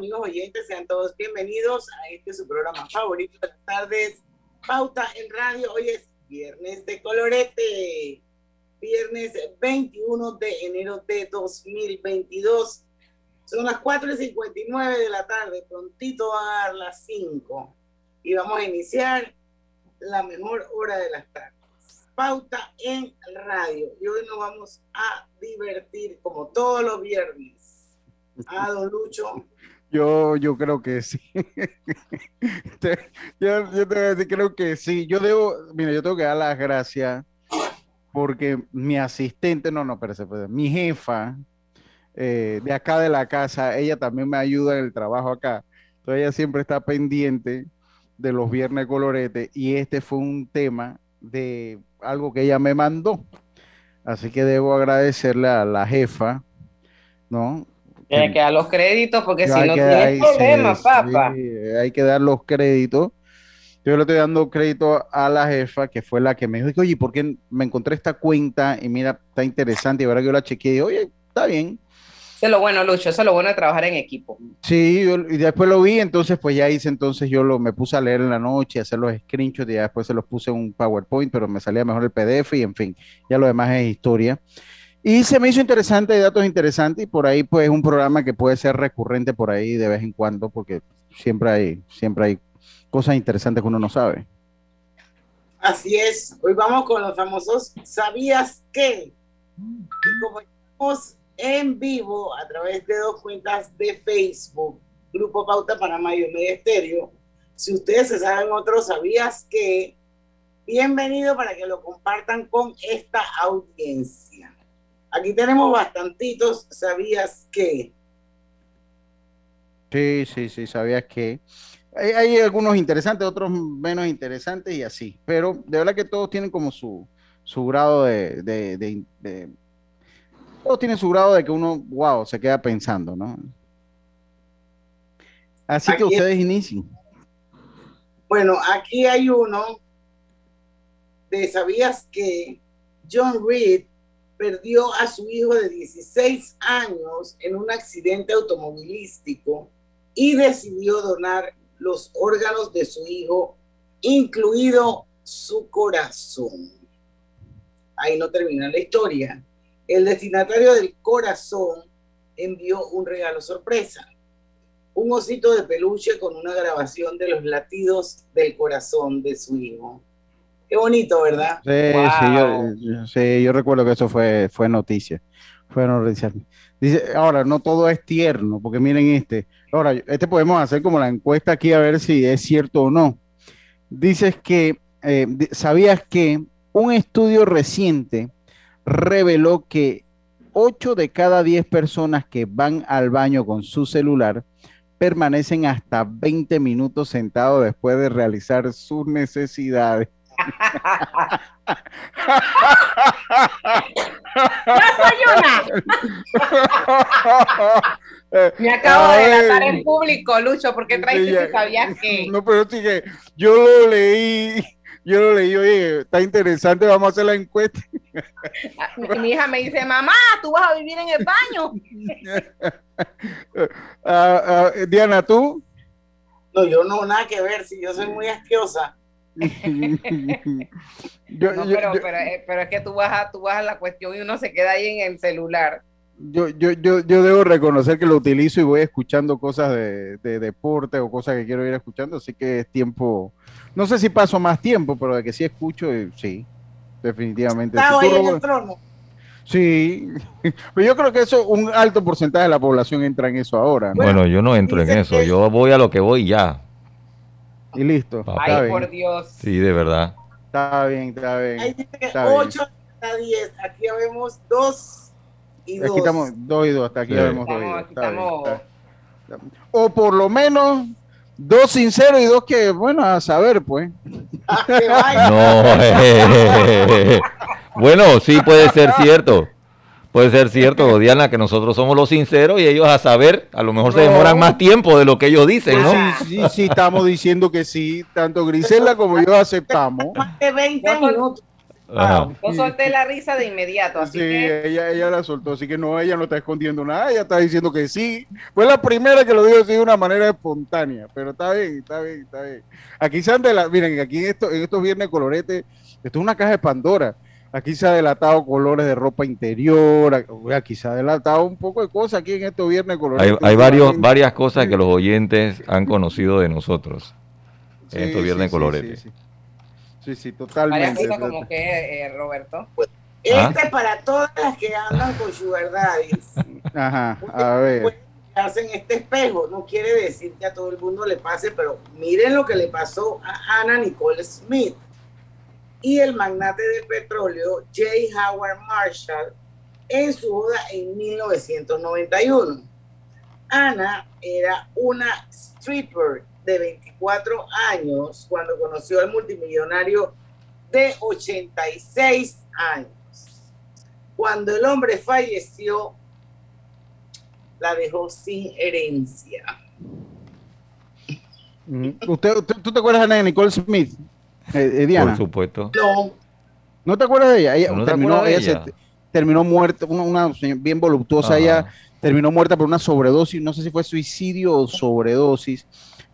amigos oyentes? Sean todos bienvenidos a este su programa favorito de las tardes, Pauta en Radio. Hoy es viernes de colorete, viernes 21 de enero de 2022. Son las 4 y 59 de la tarde, prontito a dar las 5 y vamos a iniciar la mejor hora de las tardes. Pauta en radio. Y hoy nos vamos a divertir como todos los viernes. Ah, don Lucho. Yo, yo creo que sí. yo, decir, creo que sí. Yo debo, mira, yo tengo que dar las gracias porque mi asistente, no, no, pero mi jefa eh, de acá de la casa, ella también me ayuda en el trabajo acá. Entonces ella siempre está pendiente de los viernes colorete y este fue un tema de algo que ella me mandó. Así que debo agradecerle a la jefa, ¿no? Tiene que dar los créditos porque si no tiene problemas, papá. hay que dar los créditos. Yo le estoy dando crédito a la jefa, que fue la que me dijo, oye, ¿por qué me encontré esta cuenta? Y mira, está interesante. Y ahora que yo la chequeé, y, oye, está bien. Eso es lo bueno, Lucho, eso es lo bueno de trabajar en equipo. Sí, y después lo vi, entonces pues ya hice, entonces yo lo, me puse a leer en la noche, a hacer los screenshots y ya después se los puse en un PowerPoint, pero me salía mejor el PDF y en fin, ya lo demás es historia. Y se me hizo interesante, hay datos interesantes y por ahí pues un programa que puede ser recurrente por ahí de vez en cuando porque siempre hay, siempre hay cosas interesantes que uno no sabe. Así es, hoy vamos con los famosos ¿Sabías qué? Y como estamos en vivo a través de dos cuentas de Facebook, Grupo Pauta Panamá y Media Estéreo. Si ustedes se saben otros, sabías que bienvenido para que lo compartan con esta audiencia. Aquí tenemos bastantitos, ¿sabías que? Sí, sí, sí, sabías que. Hay, algunos interesantes, otros menos interesantes y así, pero de verdad que todos tienen como su, su grado de, de todo tiene su grado de que uno, wow, se queda pensando, ¿no? Así que ustedes inicien. Bueno, aquí hay uno de, ¿sabías que John Reed perdió a su hijo de 16 años en un accidente automovilístico y decidió donar los órganos de su hijo, incluido su corazón. Ahí no termina la historia el destinatario del corazón envió un regalo sorpresa, un osito de peluche con una grabación de los latidos del corazón de su hijo. Qué bonito, ¿verdad? Sí, yo, recuerdo que eso fue, fue noticia. Fue noticia. Dice, ahora, no todo es tierno, porque miren este. Ahora, este podemos hacer como la encuesta aquí a ver si es cierto o no. Dices que, eh, ¿sabías que un estudio reciente reveló que 8 de cada 10 personas que van al baño con su celular permanecen hasta 20 minutos sentados después de realizar sus necesidades. Me acabo de delatar en público, Lucho, porque traes que sabías que. No, pero sí que yo lo leí yo lo leí, oye, está interesante, vamos a hacer la encuesta. Ah, mi hija me dice, mamá, tú vas a vivir en el baño. Ah, ah, Diana, ¿tú? No, yo no, nada que ver, si yo soy muy asquiosa. Pero, es que tú vas, a, tú vas a la cuestión y uno se queda ahí en el celular. Yo, yo, yo, yo debo reconocer que lo utilizo y voy escuchando cosas de, de deporte o cosas que quiero ir escuchando, así que es tiempo no sé si paso más tiempo, pero de que sí escucho, eh, sí, definitivamente. ¿Está ahí en el trono? Sí, pero yo creo que eso, un alto porcentaje de la población entra en eso ahora. Bueno, yo no entro en eso, yo voy a lo que voy ya. Y listo. Ay, por Dios. Sí, de verdad. Está bien, está bien. Ahí dice 8 a 10, aquí vemos 2 y 2. Aquí estamos 2 y 2, hasta aquí vemos 2 y 2. O por lo menos Dos sinceros y dos que, bueno, a saber, pues. no, bueno, sí puede ser cierto. Puede ser cierto, Diana, que nosotros somos los sinceros y ellos a saber, a lo mejor se demoran más tiempo de lo que ellos dicen, ¿no? Sí, sí, sí, estamos diciendo que sí, tanto Grisela como yo aceptamos. Más de 20 minutos. Ajá. Yo solté la risa de inmediato, así Sí, que ella, ella la soltó, así que no, ella no está escondiendo nada, ella está diciendo que sí. Fue la primera que lo dijo así de una manera espontánea, pero está bien, está bien, está bien. Aquí se han delatado, miren, aquí en, esto, en estos viernes colorete, esto es una caja de Pandora. Aquí se ha delatado colores de ropa interior, aquí se ha delatado un poco de cosas aquí en estos viernes colorete. Hay, hay varios, varias cosas que los oyentes han conocido de nosotros. en estos viernes sí, colorete. Sí, sí, sí, sí, varias totalmente. cosas como que, eh, Roberto. Este para todas las que andan con sugar daddies. Ajá, a ver. hacen este espejo. No quiere decir que a todo el mundo le pase, pero miren lo que le pasó a Hannah Nicole Smith y el magnate del petróleo J. Howard Marshall en su boda en 1991. Ana era una stripper de 24 años cuando conoció al multimillonario de 86 años. Cuando el hombre falleció, la dejó sin herencia. Mm, ¿Usted, usted- ¿Tú te acuerdas de Nicole Smith? Eh, eh, Diana. Por supuesto. No, ¿No te acuerdas de ella? Ella ¿No te terminó, acuerdas de ella se terminó muerta, una, una señora bien voluptuosa, Ajá. ella terminó muerta por una sobredosis, no sé si fue suicidio o sobredosis,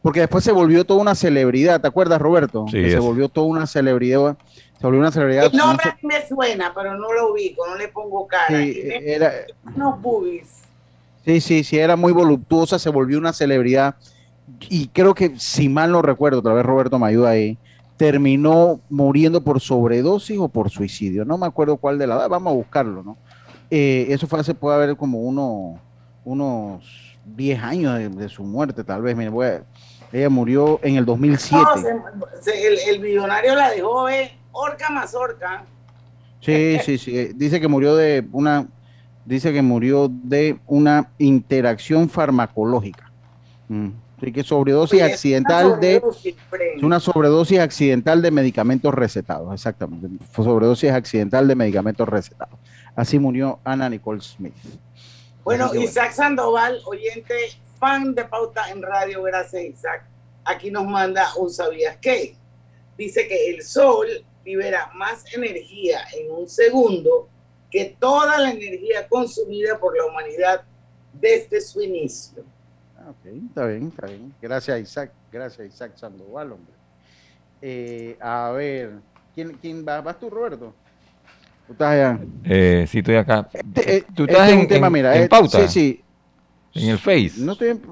porque después se volvió toda una celebridad, ¿te acuerdas, Roberto? Sí, Que se volvió toda una celebridad, se volvió una celebridad. el no nombre me suena, pero no lo ubico, no le pongo cara. sí, Tiene era, unos boobies. sí, sí, sí, era muy voluptuosa, se volvió una celebridad, y creo que, si mal no recuerdo, otra vez Roberto me ayuda ahí, terminó muriendo por sobredosis o por suicidio, no me acuerdo cuál de la edad, vamos a buscarlo, ¿no? Eh, eso fue hace, puede haber como uno, unos 10 años de, de su muerte, tal vez. Mire, voy a- ella murió en el 2007. No, se- se- el, el millonario la dejó, eh, orca más orca. Sí, sí, sí. Dice que murió de una, dice que murió de una interacción farmacológica. Mm. Que sobredosis Oye, accidental una de sobredosis, Fred. es una sobredosis accidental de medicamentos recetados, exactamente. Fue sobredosis accidental de medicamentos recetados. Así murió Ana Nicole Smith. Bueno, Así Isaac Sandoval, oyente, fan de Pauta en Radio, gracias Isaac. Aquí nos manda un sabías qué. Dice que el sol libera más energía en un segundo que toda la energía consumida por la humanidad desde su inicio. Ah, ok, está bien, está bien. Gracias, Isaac. Gracias, Isaac Sandoval, hombre. Eh, a ver, ¿quién, quién va? ¿Vas tú, Roberto? ¿Tú estás allá? Eh, sí, estoy acá. Este, eh, ¿Tú este estás es en, un tema, en- mira, en eh, pauta? Sí, sí. En el Face. No estoy en-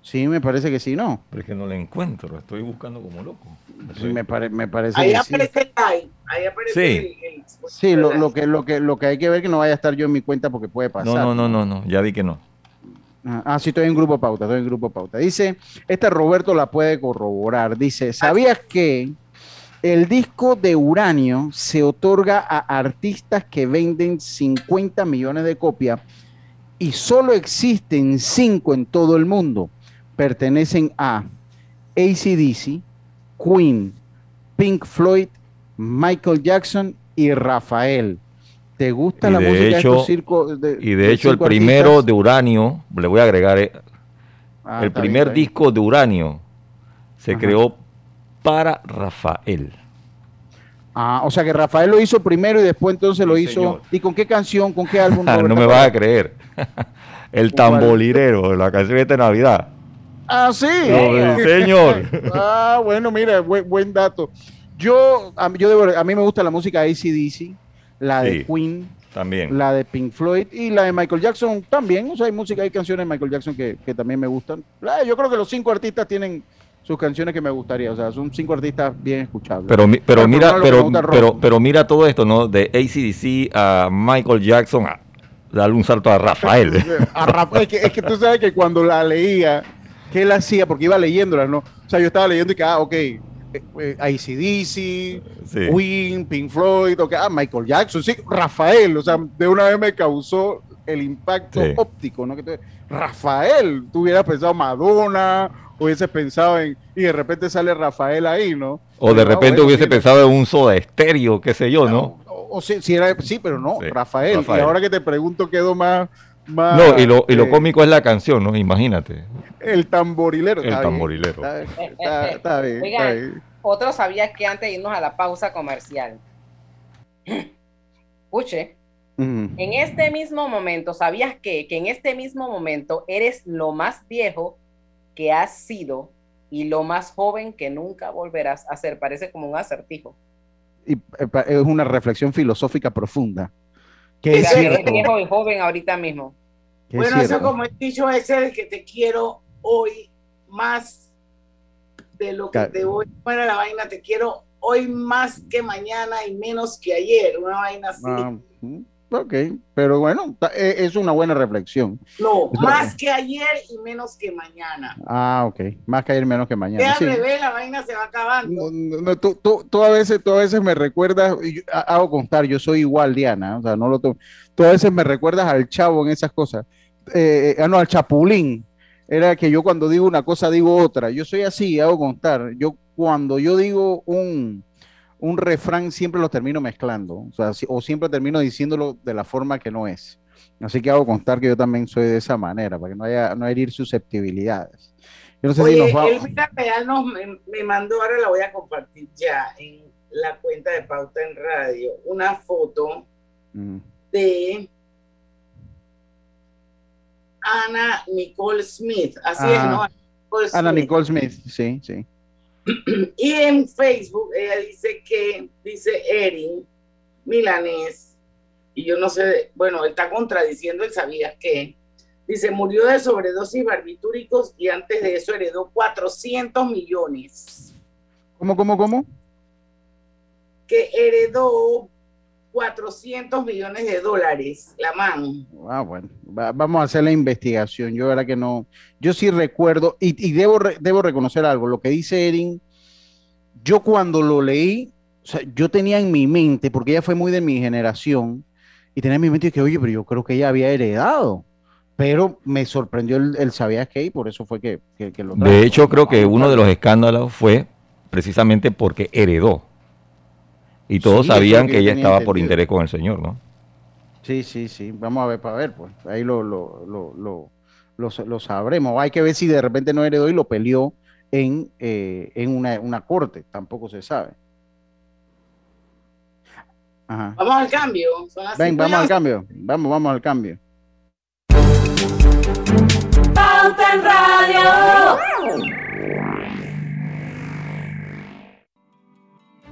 Sí, me parece que sí, ¿no? Pero es que no lo encuentro, lo estoy buscando como loco. Sí, me, pare- me parece Ahí que sí. aparece el live, ahí aparece Sí. el, el- Sí, lo, lo que, lo, que, lo que hay que ver que no vaya a estar yo en mi cuenta porque puede pasar. No, no, no, no, no, ya vi que no. Ah, sí, estoy en grupo pauta, estoy en grupo pauta. Dice, este Roberto la puede corroborar. Dice, ¿sabías que el disco de uranio se otorga a artistas que venden 50 millones de copias y solo existen 5 en todo el mundo? Pertenecen a ACDC, Queen, Pink Floyd, Michael Jackson y Rafael. ¿Te gusta Y la de música de hecho- estos circos? de- Y de de hecho el primero artistas? de uranio, le voy a agregar, eh, Ah, el primer bien. disco de uranio se Ajá. creó para Rafael. Ah, o sea que Rafael lo hizo primero y después entonces lo hizo. señor. ¿Y con qué canción, con qué álbum? Ah, no me vas a creer. el tambolirero, la canción de Navidad. Ah, sí. No, señor. ah, bueno, mira, buen, buen dato. Yo, a, yo debo- a mí me gusta la música de ACDC, la de. Queen, También. la de Pink Floyd y la de Michael Jackson también. O sea, hay música, hay canciones de Michael Jackson que, que también me gustan. Ah, Yo creo que los cinco artistas tienen sus canciones que me gustaría. O sea, son cinco artistas bien escuchables. Pero, pero Pero mira, que pero, pero, pero mira todo esto, ¿no? De ACDC a Michael Jackson, a darle un salto a Rafael. A Rafa- es, que, es que tú sabes que cuando la leía, ¿qué él hacía? Porque iba leyéndola, ¿no? O sea, yo estaba leyendo y que, ah, ok, eh, eh, ACDC, Sí. Queen, Pink Floyd, ok, ah, Michael Jackson, sí, Rafael, o sea, de una vez me causó el impacto Sí. óptico, ¿no? Que Rafael, tú hubieras pensado Madonna, hubieses pensado en, y de repente sale Rafael ahí, ¿no? O de repente hubiese sí, pensado en un soda estéreo, qué sé yo, ¿no? O, o si, si era, sí, pero no, Rafael. Rafael. Y ahora que te pregunto, quedo más. Más No, y lo, y lo cómico es la canción, ¿no? Imagínate. El tamborilero. El está bien, tamborilero. Está, está- está bien, está Oigan. bien. Otro sabías que antes de irnos a la pausa comercial. escuche, en este mismo momento, ¿sabías que, que en este mismo momento eres lo más viejo que has sido y lo más joven que nunca volverás a ser? Parece como un acertijo. Y eh, es una reflexión filosófica profunda. Que es cierto. y joven ahorita mismo. es Bueno, eso como el dicho ese de que te quiero hoy más de lo que te voy. Bueno, la vaina, te quiero hoy más que mañana y menos que ayer. Una vaina así. Ah, ok, pero bueno, eh, es una buena reflexión. No, Eso- más que ayer y menos que mañana. Ah, ok. Más que ayer, menos que mañana. al sí. revés, la vaina se va acabando. No, no, no, tú, tú- tú a veces, tú a veces me recuerdas, yo ha- hago constar, yo soy igual, Diana, o sea, no lo tomo. Tú a veces me recuerdas al chavo en esas cosas. Eh, eh, ah, no, al chapulín. Era que yo cuando digo una cosa digo otra. Yo soy así, hago constar. Yo cuando yo digo un, un refrán siempre lo termino mezclando, o sea, si- o siempre termino diciéndolo de la forma que no es. Así que hago constar que yo también soy de esa manera, para que no haya, no herir susceptibilidades. Yo no sé si Oye, nos va. Elvira me, me mandó, ahora la voy a compartir ya en la cuenta de Pauta en Radio, una foto Mm. de Ana Nicole Smith. Así es, Ah. ¿no? Nicole Ana. Nicole Smith, sí, sí. Y en Facebook ella dice que, dice Erin Milanés, y yo no sé, bueno, él está contradiciendo el sabías que, dice, murió de sobredosis barbitúricos y antes de eso heredó 400 millones, ¿Cómo, cómo, cómo? que heredó 400 millones de dólares, la man. Ah, bueno, va- vamos a hacer la investigación. Yo, verdad que no. Yo sí recuerdo, y, y debo, re- debo reconocer algo. Lo que dice Erin, yo cuando lo leí, o sea, yo tenía en mi mente, porque ella fue muy de mi generación, y tenía en mi mente que, oye, pero yo creo que ella había heredado. Pero me sorprendió el, el sabías qué, y por eso fue que, que, que lo traje. De hecho, creo que uno de los escándalos fue precisamente porque heredó. Y todos Sí, sabían que ella estaba por interés con el señor, ¿no? Sí, sí, sí. Vamos a ver para ver, pues. Ahí lo, lo, lo, lo, lo, lo sabremos. Hay que ver si de repente no heredó y lo peleó en, eh, en una, una corte. Tampoco se sabe. Ajá. Vamos al cambio. Ven, vamos al cambio. Vamos, vamos al cambio. Pauta en Radio.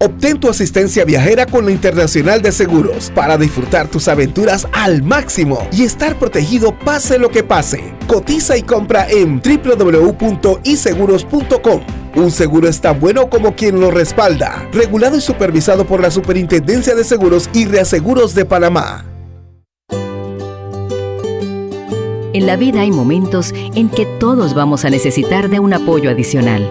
Obtén tu asistencia viajera con la Internacional de Seguros para disfrutar tus aventuras al máximo y estar protegido pase lo que pase. Cotiza y compra en www.iseguros.com. Un seguro es tan bueno como quien lo respalda. Regulado y supervisado por la Superintendencia de Seguros y Reaseguros de Panamá. En la vida hay momentos en que todos vamos a necesitar de un apoyo adicional.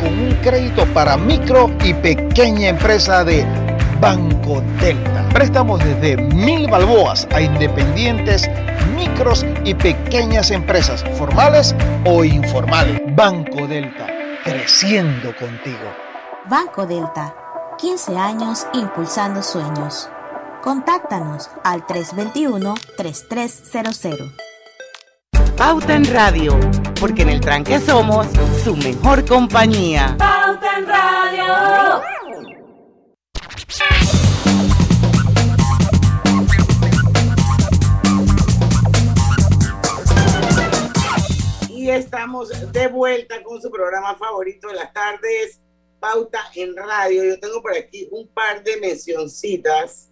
con un crédito para micro y pequeña empresa de Banco Delta. Préstamos desde mil balboas a independientes, micros y pequeñas empresas, formales o informales. Banco Delta, creciendo contigo. Banco Delta, 15 años impulsando sueños. Contáctanos al 321-3300. Pauta en Radio, porque en el tranque somos su mejor compañía. Pauta en Radio. Y estamos de vuelta con su programa favorito de las tardes, Pauta en Radio. Yo tengo por aquí un par de mencioncitas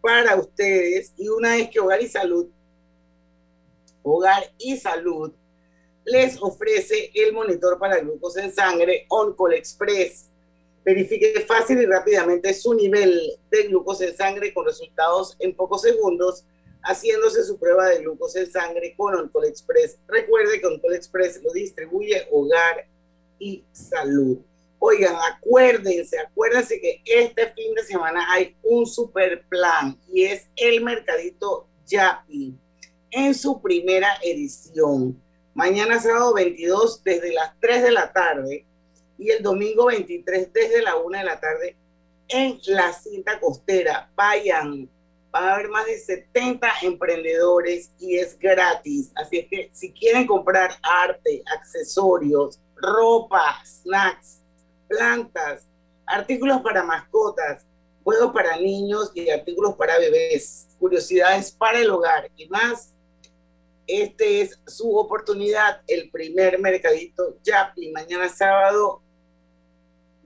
para ustedes y una es que Hogar y Salud, Hogar y Salud les ofrece el monitor para glucosa en sangre OnCall Express. Verifique fácil y rápidamente su nivel de glucosa en sangre con resultados en pocos segundos, haciéndose su prueba de glucosa en sangre con OnCall Express. Recuerde que OnCall Express lo distribuye Hogar y Salud. Oigan, acuérdense, acuérdense que este fin de semana hay un super plan y es el Mercadito Yapi en su primera edición. Mañana sábado 22 desde las 3 de la tarde y el domingo 23 desde la 1 de la tarde en la cinta costera. Vayan, va a haber más de 70 emprendedores y es gratis. Así es que si quieren comprar arte, accesorios, ropa, snacks, plantas, artículos para mascotas, juegos para niños y artículos para bebés, curiosidades para el hogar y más, este es su oportunidad, el primer mercadito Yapi, mañana sábado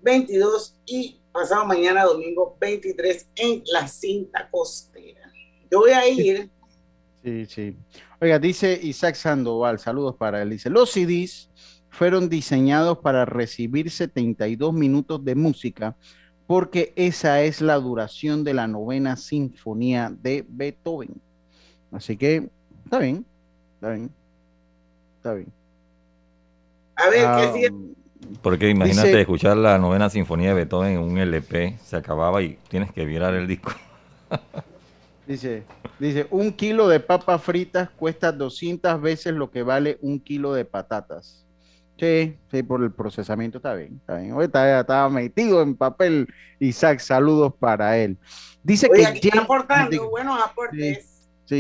22 y pasado mañana domingo 23 en la cinta costera. Yo voy a ir. Sí, sí. Oiga, dice Isaac Sandoval, saludos para él. Dice, los CDs fueron diseñados para recibir 72 minutos de música porque esa es la duración de la novena sinfonía de Beethoven. Así que está bien, está bien, está bien. A ver, Ah, ¿qué sigue? Porque imagínate Dice- escuchar la novena sinfonía de Beethoven en un LP, se acababa y tienes que virar el disco. Dice, dice, un kilo de papas fritas cuesta 200 veces lo que vale un kilo de patatas. Sí, sí, por el procesamiento está bien, está bien. Hoy está- estaba metido en papel. Isaac, saludos para él. Dice Oye, que aquí James- aportando buenos aportes. Sí,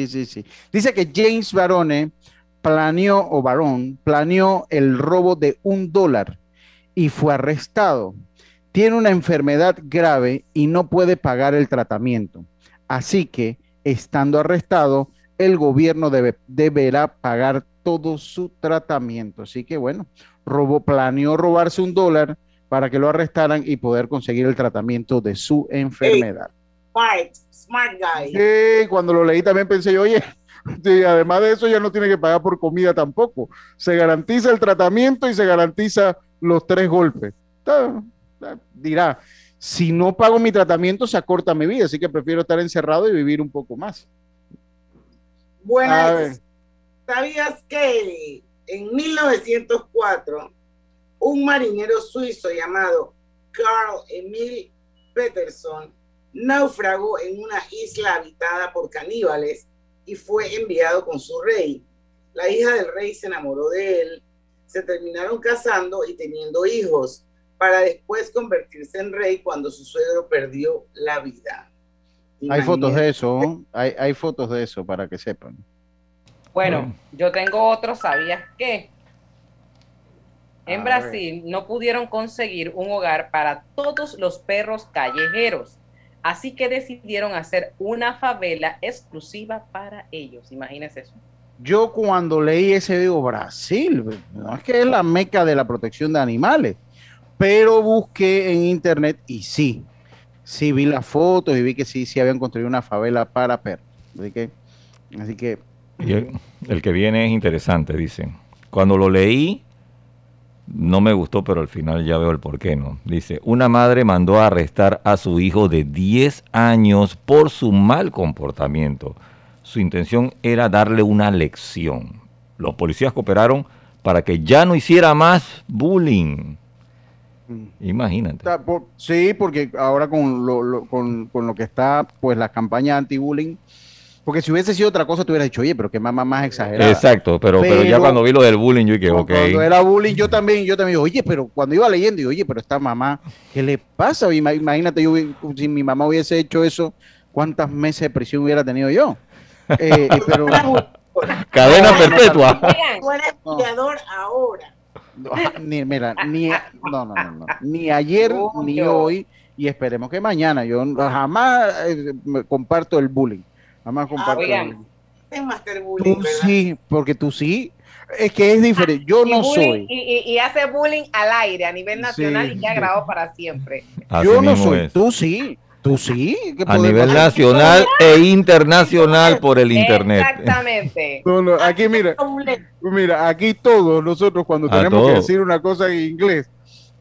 sí, sí. Dice que James Barone planeó, o Barón, planeó el robo de un dólar y fue arrestado. Tiene una enfermedad grave y no puede pagar el tratamiento. Así que, estando arrestado, el gobierno debe- deberá pagar todo su tratamiento. Así que, bueno, robó, planeó robarse un dólar para que lo arrestaran y poder conseguir el tratamiento de su enfermedad. Smart, smart guy. Sí, cuando lo leí también pensé yo, oye, sí, además de eso ya no tiene que pagar por comida tampoco. Se garantiza el tratamiento y se garantiza los tres golpes. Está- está- dirá, si no pago mi tratamiento se acorta mi vida, así que prefiero estar encerrado y vivir un poco más. Buenas. ¿Sabías que en 1904 un marinero suizo llamado Carl Emil Peterson naufragó en una isla habitada por caníbales y fue enviado con su rey? La hija del rey se enamoró de él, se terminaron casando y teniendo hijos, para después convertirse en rey cuando su suegro perdió la vida. Hay fotos de eso, hay, hay fotos de eso para que sepan. Bueno, yo tengo otro, ¿sabías qué? En A Brasil no pudieron conseguir un hogar para todos los perros callejeros, así que decidieron hacer una favela exclusiva para ellos. Imagínense eso. Yo cuando leí ese digo, Brasil, no es que es la meca de la protección de animales, pero busqué en internet y sí, sí vi las fotos y vi que sí, sí habían construido una favela para perros. Así que, así que Y el, el que viene es interesante, dicen. Cuando lo leí, no me gustó, pero al final ya veo el porqué, ¿no? Dice, una madre mandó a arrestar a su hijo de 10 años por su mal comportamiento. Su intención era darle una lección. Los policías cooperaron para que ya no hiciera más bullying. Imagínate. Está por- sí, porque ahora con lo, lo- con, con lo que está, pues la campaña anti-bullying, porque si hubiese sido otra cosa, tú hubieras dicho, oye, pero qué mamá más exagerada. Exacto, pero, pero, ya cuando vi lo del bullying, yo dije, ok. Cuando era bullying, yo también, yo también, oye, pero cuando iba leyendo, digo, oye, pero esta mamá, ¿qué le pasa? Ima- Imagínate, yo, si mi mamá hubiese hecho eso, ¿cuántas meses de prisión hubiera tenido yo? Eh, eh, pero, Cadena perpetua. Tú eres peleador ahora. No, ni, mira, ni, no, no, no, no, ni ayer ni hoy, y esperemos que mañana. Yo jamás eh, comparto el bullying. Jamás comparto el Oigan, bullying. es Master Bullying, Tú ¿verdad? sí, porque tú sí. Es que es diferente. Yo Y no bullying- soy. Y, y- hace bullying al aire a nivel nacional Sí, y sí. grabado para siempre. Así Yo no soy. es. Tú sí. Tú sí. ¿Qué A nivel hacer? nacional e internacional por el internet. Exactamente. No, no, aquí mira, mira, aquí todos nosotros cuando tenemos que decir una cosa en inglés,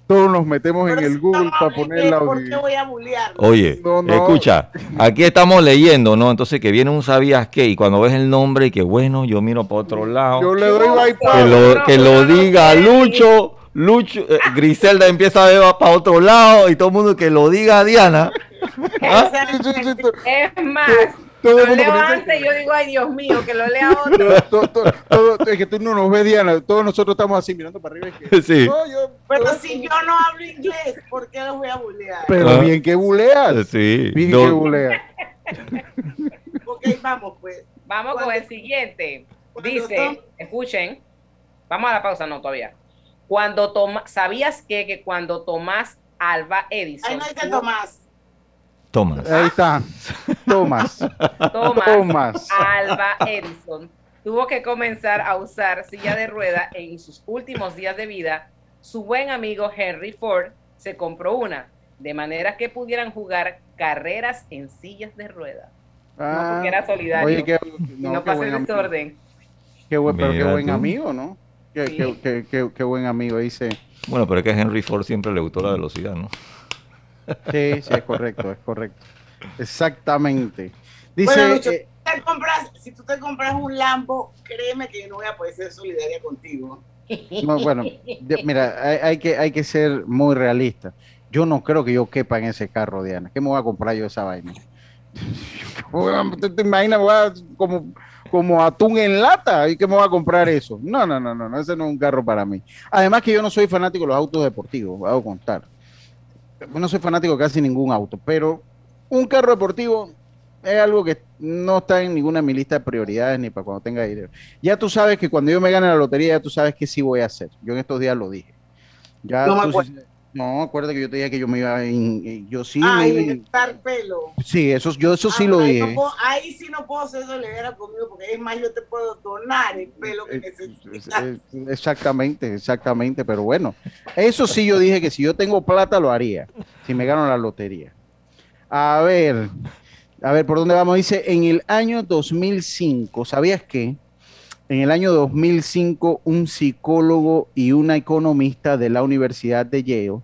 todos nos metemos en el Google para poner el ¿Por audio. qué voy a bullear? Oye, No, no. escucha, aquí estamos leyendo, ¿no? Entonces que viene un sabías qué y cuando ves el nombre y que bueno, yo miro para otro lado. Yo le doy que bypass. lo, que lo diga Lucho, Lucho, eh, Griselda empieza a ver para otro lado y todo el mundo que lo diga Diana. ¿Ah? Es más, todo lo leo antes y yo digo, ay Dios mío, que lo lea otro. Todo- todo- todo- es que tú no nos ves, Diana. Todos nosotros estamos así mirando para arriba. que- Sí. No, yo- Pero si yo no hablo inglés, ¿por qué los voy a bullear? pero Ah. bien que buleas. Sí. Bien no- que buleas. Ok, vamos pues. Vamos con el siguiente. Dice, escuchen, vamos a la pausa, no todavía. Cuando toma, ¿sabías que, que cuando Tomás Alba Edison, Ahí no dice tuvo- Tomás. Tomás. Ahí está. Tomás. Tomás, Tomás. Alba Edison tuvo que comenzar a usar silla de rueda en sus últimos días de vida, su buen amigo Henry Ford se compró una, de manera que pudieran jugar carreras en sillas de rueda. no porque era solidario. Oye, qué, y no, no, buen amigo. desorden. Qué buen, pero qué buen amigo, ¿no? Qué, Sí. qué- qué- qué- qué buen amigo, dice. Bueno, pero es que a Henry Ford siempre le gustó la velocidad, ¿no? Sí, sí, es correcto, es correcto. Exactamente. Dice, bueno, Lucho, eh, si, te compras, si tú te compras un Lambo, créeme que yo no voy a poder ser solidaria contigo. no, bueno, mira, hay, hay que, hay que ser muy realista. Yo no creo que yo quepa en ese carro, Diana. ¿Qué me voy a comprar yo esa vaina? ¿Te, te imaginas? Como, como atún en lata. ¿Y qué me voy a comprar eso? No, no, no, no, no, ese no es un carro para mí. Además que yo no soy fanático de los autos deportivos, voy a contar. No soy fanático de casi ningún auto, pero un carro deportivo es algo que no está en ninguna de mi lista de prioridades ni para cuando tenga dinero. Ya tú sabes que cuando yo me gane la lotería, ya tú sabes que sí voy a hacer. Yo en estos días lo dije. Ya No me tú acuerdo. sí- no, acuérdate que yo te dije que yo me iba a... in- eh, yo sí, me Ay, iba pelo. sí, eso, yo eso sí Ah, lo ahí dije. no puedo- ahí sí no puedo ser solidaria conmigo, porque es más, yo te puedo donar el pelo que Eh, necesitas. eh, Exactamente, exactamente, pero bueno, eso sí yo dije que si yo tengo plata lo haría, si me gano la lotería. A ver, a ver, ¿por dónde vamos? Dice, en el año 2005, ¿sabías qué? En el año 2005, un psicólogo y una economista de la Universidad de Yale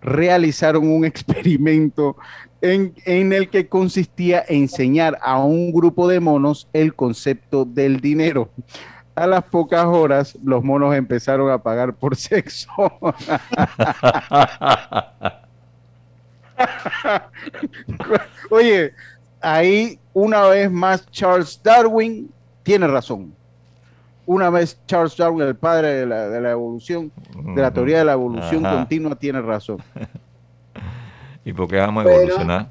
realizaron un experimento en, en el que consistía en enseñar a un grupo de monos el concepto del dinero. A las pocas horas, los monos empezaron a pagar por sexo. Oye, ahí una vez más Charles Darwin tiene razón. Una vez Charles Darwin, el padre de la, de la evolución, de la teoría de la evolución Ajá. continua, tiene razón. ¿Y por qué vamos a Pero- evolucionar?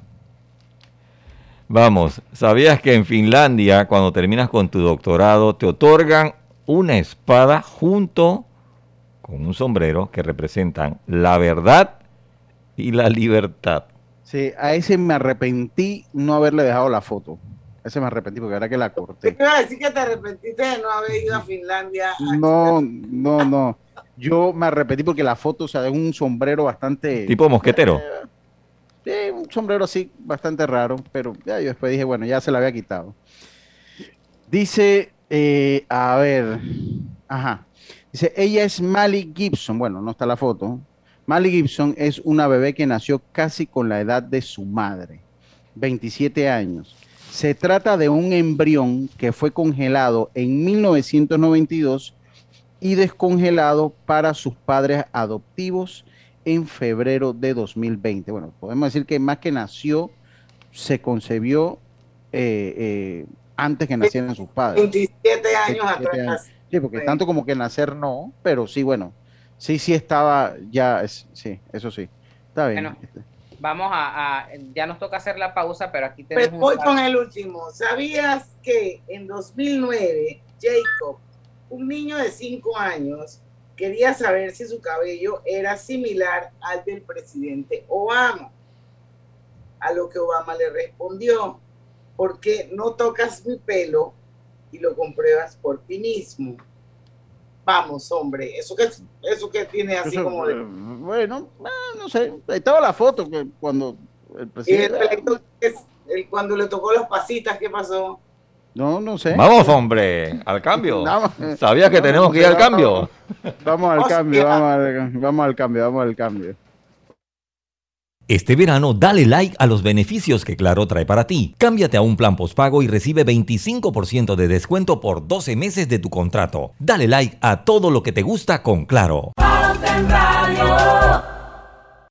Vamos, ¿sabías que en Finlandia, cuando terminas con tu doctorado, te otorgan una espada junto con un sombrero que representan la verdad y la libertad? Sí, a ese me arrepentí no haberle dejado la foto. A ese me arrepentí porque era que la corté. Te iba a decir que te arrepentiste de no haber ido a Finlandia. No, no, no. Yo me arrepentí porque la foto, o sea, es un sombrero bastante... Tipo mosquetero. Sí, un sombrero así bastante raro, pero ya yo después dije, bueno, ya se la había quitado. Dice, eh, a ver, ajá. Dice, ella es Mally Gibson. Bueno, no está la foto. Mally Gibson es una bebé que nació casi con la edad de su madre, 27 años. Se trata de un embrión que fue congelado en 1992 y descongelado para sus padres adoptivos en febrero de 2020. Bueno, podemos decir que más que nació, se concebió eh, eh, antes que nacieran sus padres. 27 años 27 atrás. años. Sí, porque tanto como que nacer no, pero sí, bueno, sí, sí estaba ya, es- sí, eso sí. Está bien. Bueno, vamos a, a- ya nos toca hacer la pausa, pero aquí Pero tenemos voy un con el último. ¿Sabías que en 2009 Jacob, un niño de 5 años, quería saber si su cabello era similar al del presidente Obama? A lo que Obama le respondió, ¿por qué no tocas mi pelo y lo compruebas por ti mismo? Vamos, hombre, eso que, eso que tiene así Eso, como de... eh, Bueno, ah, no sé, ahí estaba la foto que cuando el el presidente... pleito es- el- cuando le tocó las pasitas, ¿qué pasó? No, no sé. Vamos, hombre, al cambio. ¿Sabías que tenemos que ir al cambio? Vamos al cambio, vamos al, vamos al cambio, vamos al cambio. Este verano dale like a los beneficios que Claro trae para ti. Cámbiate a un plan postpago y recibe 25% de descuento por 12 meses de tu contrato. Dale like a todo lo que te gusta con Claro.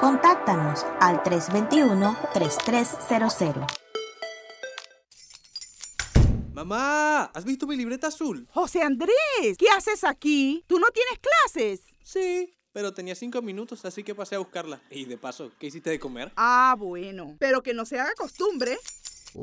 Contáctanos al 321-3300. Mamá, ¿has visto mi libreta azul? José Andrés, ¿qué haces aquí? ¿Tú no tienes clases? Sí, pero tenía cinco minutos, así que pasé a buscarla. Y de paso, ¿qué hiciste de comer? Ah, bueno, pero que no se haga costumbre.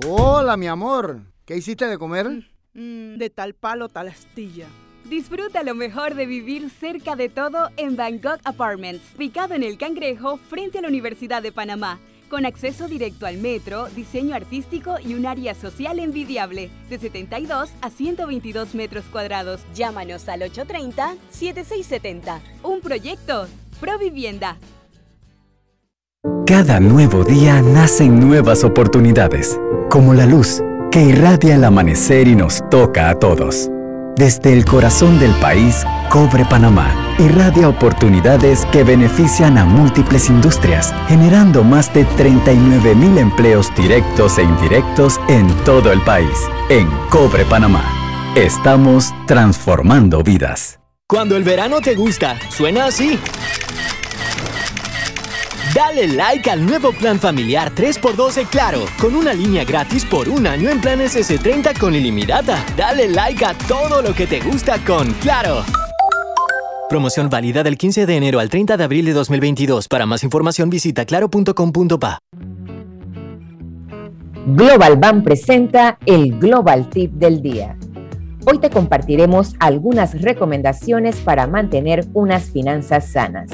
Hola, mi amor. ¿Qué hiciste de comer? Mm, de tal palo, tal astilla. Disfruta lo mejor de vivir cerca de todo en Bangkok Apartments, ubicado en el Cangrejo frente a la Universidad de Panamá, con acceso directo al metro, diseño artístico y un área social envidiable, de 72 a 122 metros cuadrados. Llámanos al 830-7670. Un proyecto, Provivienda. Cada nuevo día nacen nuevas oportunidades, como la luz que irradia el amanecer y nos toca a todos. Desde el corazón del país, Cobre Panamá irradia oportunidades que benefician a múltiples industrias, generando más de 39 mil empleos directos e indirectos en todo el país. En Cobre Panamá, estamos transformando vidas. Cuando el verano te gusta, suena así. Dale like al nuevo plan familiar 3x2 de Claro, con una línea gratis por un año en planes S30 con ilimitada. Dale like a todo lo que te gusta con Claro. Promoción válida del 15 de enero al 30 de abril de 2022. Para más información visita claro.com.pa. Global Bank presenta el Global Tip del día. Hoy te compartiremos algunas recomendaciones para mantener unas finanzas sanas.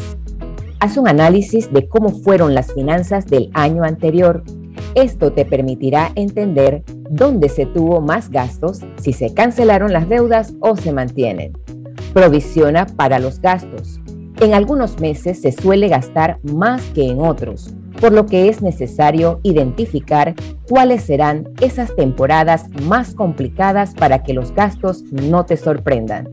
Haz un análisis de cómo fueron las finanzas del año anterior. Esto te permitirá entender dónde se tuvo más gastos, si se cancelaron las deudas o se mantienen. Provisiona para los gastos. En algunos meses se suele gastar más que en otros, por lo que es necesario identificar cuáles serán esas temporadas más complicadas para que los gastos no te sorprendan.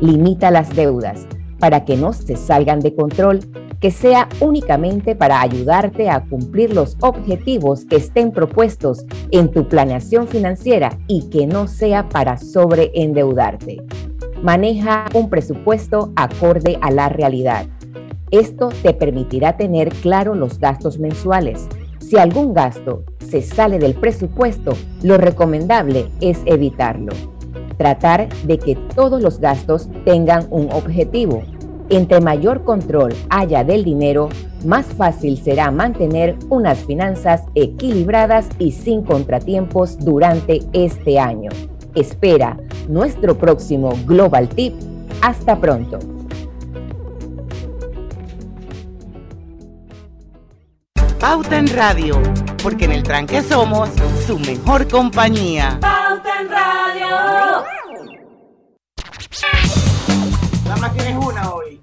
Limita las deudas para que no se salgan de control, que sea únicamente para ayudarte a cumplir los objetivos que estén propuestos en tu planeación financiera y que no sea para sobreendeudarte. Maneja un presupuesto acorde a la realidad. Esto te permitirá tener claro los gastos mensuales. Si algún gasto se sale del presupuesto, lo recomendable es evitarlo. Tratar de que todos los gastos tengan un objetivo. Entre mayor control haya del dinero, más fácil será mantener unas finanzas equilibradas y sin contratiempos durante este año. Espera nuestro próximo Global Tip. Hasta pronto. Pauta en Radio, porque en el tranque somos su mejor compañía. Más tienes una hoy.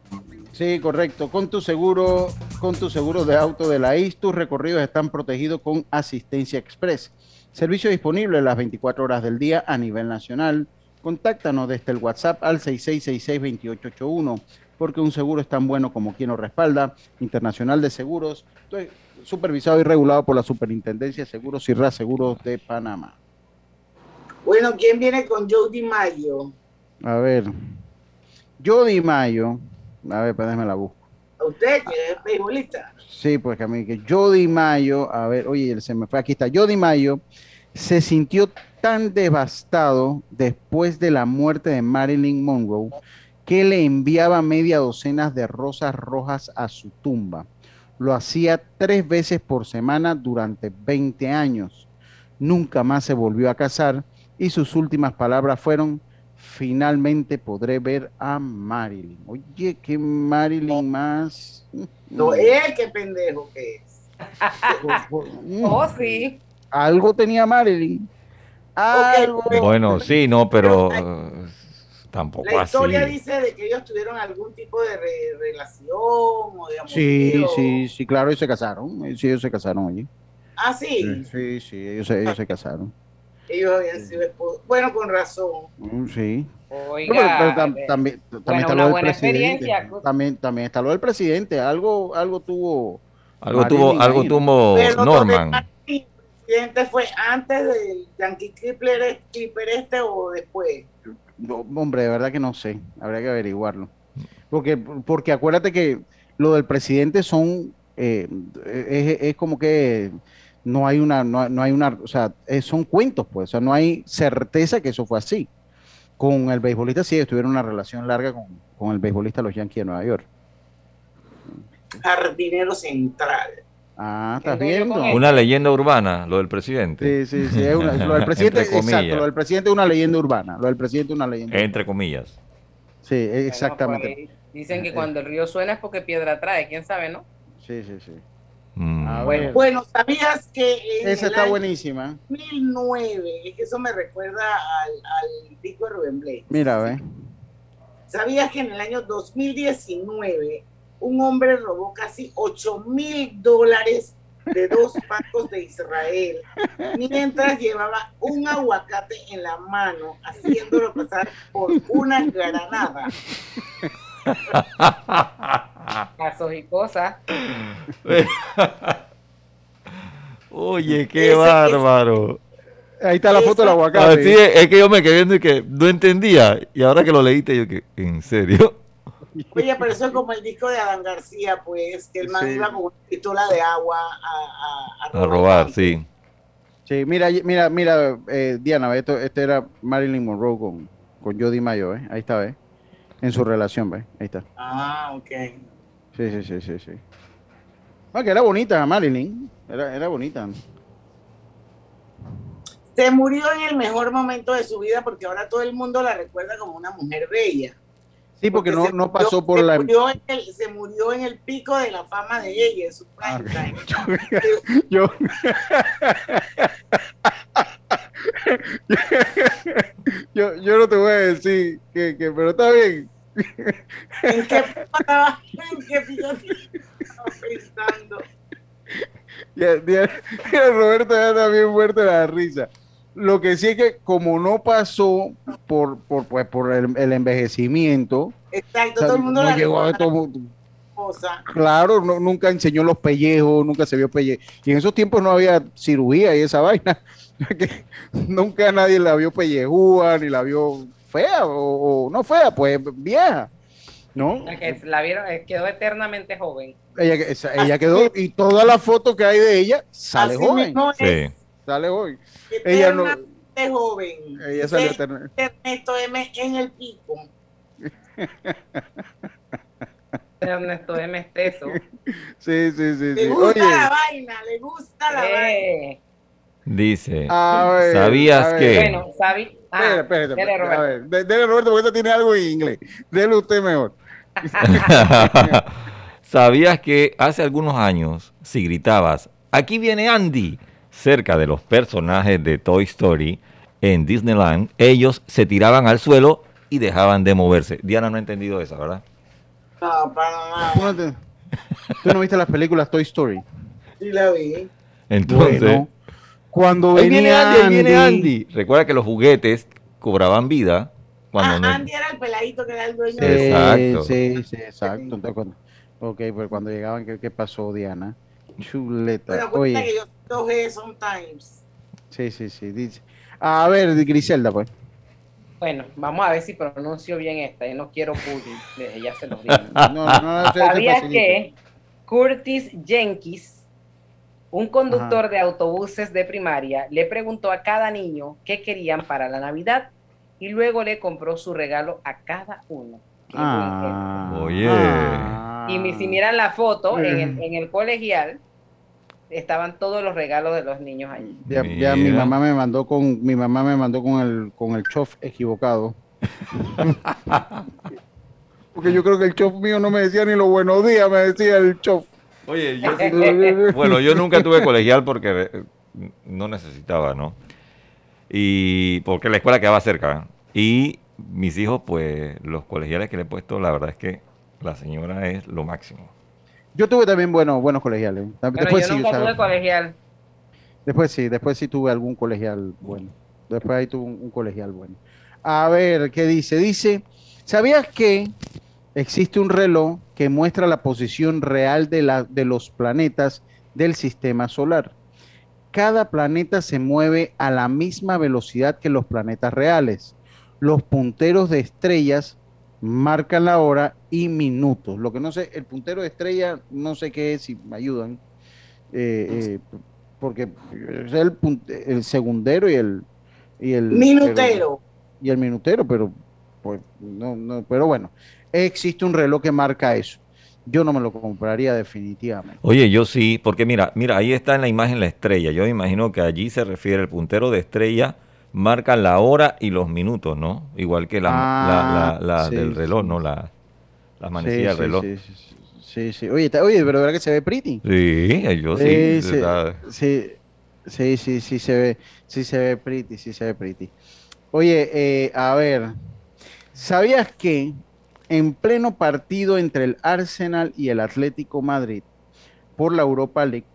Sí, correcto. Con tu seguro, con tu seguro de auto de la IS, tus recorridos están protegidos con Asistencia Express. Servicio disponible las 24 horas del día a nivel nacional. Contáctanos desde el WhatsApp al 6666-2881, porque un seguro es tan bueno como quien lo respalda. Internacional de Seguros, supervisado y regulado por la Superintendencia de Seguros y Reaseguros de Panamá. Bueno, ¿quién viene con Joe DiMaggio? A ver, yo Di Mayo, a ver, pues déjame la busco. ¿A usted que es beisbolista? Sí, pues que a mí, que yo Di Mayo, a ver, oye, se me fue, aquí está, yo Di Mayo se sintió tan devastado después de la muerte de Marilyn Monroe que le enviaba media docena de rosas rojas a su tumba. Lo hacía tres veces por semana durante 20 años. Nunca más se volvió a casar y sus últimas palabras fueron, finalmente podré ver a Marilyn. Oye, qué Marilyn más... No, él qué pendejo que es. Oh, sí. Algo tenía Marilyn. Algo. Bueno, sí, no, pero eh, tampoco La así. historia dice de que ellos tuvieron algún tipo de re- relación o de amor. Sí, sí, sí, claro, ellos se casaron. Sí, ellos se casaron allí. Ah, sí. Sí, sí, ellos, se- ellos se casaron. Ellos habían sido esposos. Bueno, con razón. Mm, Sí. Oiga, Pero- pero tam- eh, también, también bueno, está lo del presidente. También, también está lo del presidente. Algo, algo tuvo. Algo tuvo, algo tuvo Pero Norman. El presidente fue antes del Yankee Clipper, Clipper este o después. No, hombre, de verdad que no sé. Habría que averiguarlo. Porque, porque acuérdate que lo del presidente son. eh, es, es como que no hay una. No, no hay una. O sea, eh, son cuentos, pues. O sea, no hay certeza que eso fue así. Con el beisbolista sí, tuvieron una relación larga con, con el beisbolista de los Yankees de Nueva York. Jardinero central. Ah, estás viendo. Una leyenda urbana, lo del presidente. Sí, sí, sí. es una- lo del presidente, exacto, lo del presidente es una leyenda urbana. Lo del presidente es una leyenda. Entre comillas. Sí, exactamente. Pues, dicen que cuando el río suena es porque piedra trae, quién sabe, ¿no? Sí, sí, sí. Mm. A ver. Bueno, ¿sabías que en Esa el está año buenísima. 2009, es que eso me recuerda al, al disco de Rubén Blades. Mira, ve. ¿Sabías que en el año 2019 un hombre robó casi 8 mil dólares de dos bancos de Israel mientras llevaba un aguacate en la mano, haciéndolo pasar por una granada? Casos y cosas. Oye, qué Ese- bárbaro. Ahí está la foto del aguacate. Así es, es que yo me quedé viendo y que no entendía. Y ahora que lo leíste, yo que, ¿en serio? Oye, pero eso es como el disco de Adán García, pues, que el man Sí. iba con una pistola de agua a, a- a A robar, sí. Sí, mira, mira, mira, eh, Diana, esto, este era Marilyn Monroe con, con Jody Mayo, ¿eh? Ahí está, ¿ves? En su relación, ¿ves? Ahí está. Ah, ok. Sí, sí, sí, sí, sí. Ah, que era bonita Marilyn. Era, era bonita. Se murió en el mejor momento de su vida porque ahora todo el mundo la recuerda como una mujer bella. Sí, porque, no, se no murió- pasó por se la... Murió en el, se murió en el pico de la fama de ella, en su Ah, prime time. Yo... yo, yo no te voy a decir que, que pero está bien. ¿En qué estaba, en qué pensando? Ya, ya- ya Roberto ya está bien muerto de la risa. Lo que sí es que como no pasó por, por, pues, por el, el envejecimiento, Exacto, o sea, todo el mundo no la llegó a todo esposa. Claro, no- nunca enseñó los pellejos, nunca se vio pellejo. Y en esos tiempos no había cirugía y esa vaina. que nunca nadie la vio pellejúa, ni la vio fea, o, o no fea, pues vieja. ¿No? La que la vieron, eh, quedó eternamente joven. Ella, esa- ella quedó, y todas las fotos que hay de ella sale Así joven. es. Sale joven. Ella no. Eternamente joven. Ella salió eterna- Ernesto M en el pico. Ernesto M. Esteso. Sí, sí, sí. Le sí. gusta Oye, la vaina, le gusta la vaina. Dice, A ver, ¿sabías a ver. que? bueno, ¿sabes? Ah, espérate, espérate, dele, a Roberto. ver, de- dele Roberto porque tiene algo en inglés. Dele usted mejor. ¿Sabías que hace algunos años, si gritabas, aquí viene Andy, cerca de los personajes de Toy Story en Disneyland, ellos se tiraban al suelo y dejaban de moverse? Diana no ha entendido eso, ¿verdad? No, para nada. ¿Tú no, te- tú no viste las películas Toy Story? Sí la vi. Entonces, Bueno, cuando ahí viene venía Andy, ahí viene Andy, Andy. Recuerda que los juguetes cobraban vida cuando Ah, no- Andy era el peladito que era el dueño Sí. de Exacto. Sí, sí, exacto. Entonces, cuando, ok, pues cuando llegaban, ¿qué, qué pasó, Diana? Chuleta. Pero cuenta que Oye, yo coge sometimes. sí, sí, sí. Dice. A ver, Griselda, pues. Bueno, vamos a ver si pronuncio bien esta. Yo no quiero bullying, desde ya se los digo. No, no, no, eso es ¿Sabías que Curtis Jenkins, un conductor de autobuses de primaria, le preguntó a cada niño qué querían para la Navidad y luego le compró su regalo a cada uno? Ah, Oye. ah. Y si miran la foto en el, Mm. en el colegial, estaban todos los regalos de los niños ahí. Ya, ya mi mamá me mandó con mi mamá me mandó con el con el chof equivocado. Porque yo creo que el chof mío no me decía ni los buenos días, me decía el chof. Oye, yo sí- bueno, yo nunca tuve colegial porque eh, no necesitaba, ¿no? Y porque la escuela quedaba cerca. Y mis hijos, pues, los colegiales que le he puesto, la verdad es que la señora es lo máximo. Yo tuve también buenos buenos colegiales. Pero Después yo sí, nunca sea, tuve colegial. después sí, después sí tuve algún colegial bueno. Después ahí tuve un, un colegial bueno. A ver, ¿qué dice? Dice, ¿sabías que existe un reloj que muestra la posición real de, la, de los planetas del sistema solar? Cada planeta se mueve a la misma velocidad que los planetas reales. Los punteros de estrellas marcan la hora y minutos. Lo que no sé, el puntero de estrella, no sé qué es, si me ayudan. Eh, eh, porque es el, el segundero y el, y el Minutero. y el minutero, pero pues no, no, pero bueno, existe un reloj que marca eso. Yo no me lo compraría definitivamente. Oye, yo sí, porque mira, mira, ahí está en la imagen la estrella. Yo me imagino que allí se refiere el puntero de estrella, marca la hora y los minutos, ¿no? Igual que la, Ah, la- la- la sí, del reloj. ¿no? La, la Sí, manecilla del reloj. sí, sí. Oye, está- oye, pero verdad que se ve pretty. Sí, yo sí. Sí, sí, sí, sí se ve, sí se ve pretty, sí se ve pretty. Oye, eh, a ver, ¿sabías que en pleno partido entre el Arsenal y el Atlético Madrid por la Europa League,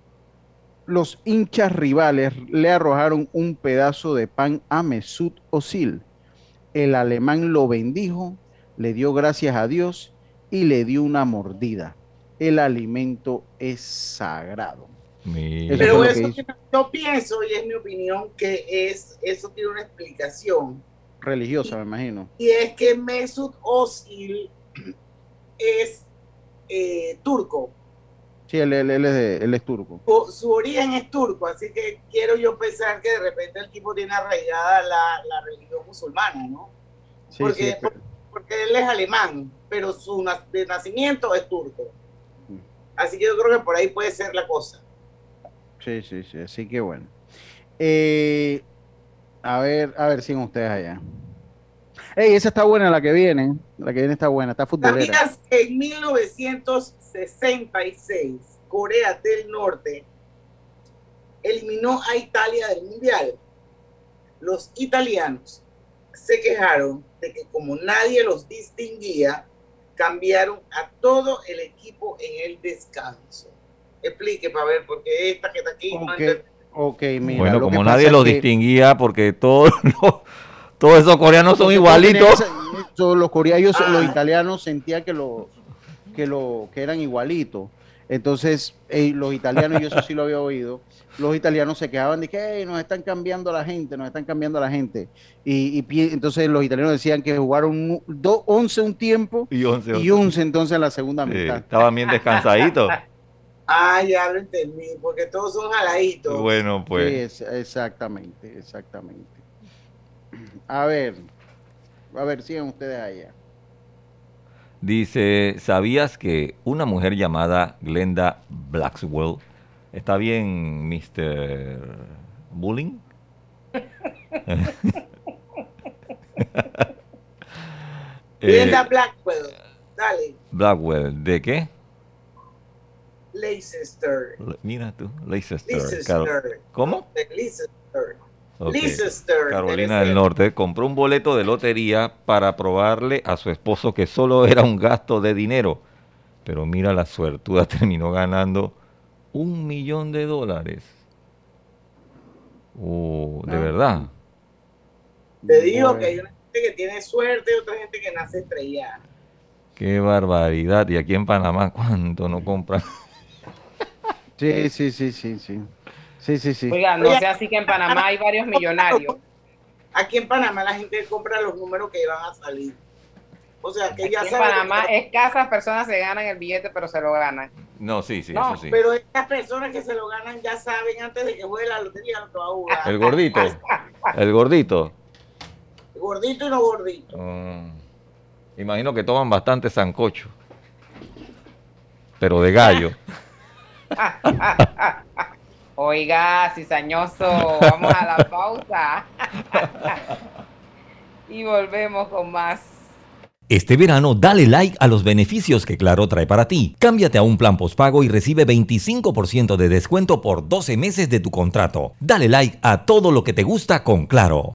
los hinchas rivales le arrojaron un pedazo de pan a Mesut Özil? El alemán lo bendijo, le dio gracias a Dios y le dio una mordida. El alimento es sagrado. Eso Pero eso que yo pienso, y es mi opinión, que es eso tiene una explicación. Religiosa, me imagino. Y es que Mesut Özil es eh, turco. Sí, él, él- él es, de- él es turco. Su, su origen es turco, así que quiero yo pensar que de repente el tipo tiene arraigada la, la religión musulmana, ¿no? Sí, porque, sí, pero- porque él es alemán, pero su de nacimiento es turco. Así que yo creo que por ahí puede ser la cosa. sí, sí, sí, así que bueno. Eh, a ver, a ver, siguen ustedes allá. Ey, esa está buena la que viene. La que viene está buena, está futbolera. ¿Sabías que en 1966 Corea del Norte eliminó a Italia del Mundial? Los italianos se quejaron de que como nadie los distinguía, cambiaron a todo el equipo en el descanso. Explique para ver, porque esta que está aquí... ok, mira. bueno, lo como nadie los que- distinguía, porque todos los- todos esos coreanos son igualitos. esa- los coreanos, Ah. los italianos sentían que los que lo que eran igualitos. Entonces, eh, los italianos, y eso sí lo había oído, los italianos se quejaban de que "Ey, nos están cambiando a la gente, nos están cambiando a la gente. Y, entonces los italianos decían que jugaron un- do- 11 un tiempo Y 11, y 11 entonces en la segunda Sí, mitad. estaban bien descansaditos. Ah, ya lo entendí, porque todos son jaladitos. bueno, pues. Sí, es- exactamente, exactamente. A ver, a ver, sigan ustedes allá. Dice, ¿sabías que una mujer llamada Glenda Blackwell, está bien, Mr. Bullying? Glenda Eh, Blackwell. Dale. Blackwell, ¿de qué? Leicester. Le- Mira tú, Leicester. Leicester. ¿Cómo? Leicester. Ok. Leicester. Carolina del. Norte compró un boleto de lotería para probarle a su esposo que solo era un gasto de dinero. Pero mira la suertuda, terminó ganando un millón de dólares. Oh, de Ah. verdad. Te digo que hay una gente que tiene suerte y otra gente que nace estrellada. Qué barbaridad. Y aquí en Panamá, ¿cuánto no compran? Sí, sí, sí, sí, sí. Sí, sí, sí. Oiga, no sea así que en Panamá hay varios millonarios. Aquí en Panamá la gente compra los números que van a salir. O sea, que ya Aquí en saben. Panamá escasas personas se ganan el billete, pero se lo ganan. No, sí, sí, no, eso sí. pero estas personas que se lo ganan ya saben antes de que juegue la lotería lo que va a jugar. El gordito. El gordito. Gordito y no gordito. Mm, imagino que toman bastante sancocho. Pero de gallo. Oiga, cizañoso, vamos a la pausa. y volvemos con más. Este verano dale like a los beneficios que Claro trae para ti. Cámbiate a un plan postpago y recibe 25% de descuento por 12 meses de tu contrato. Dale like a todo lo que te gusta con Claro.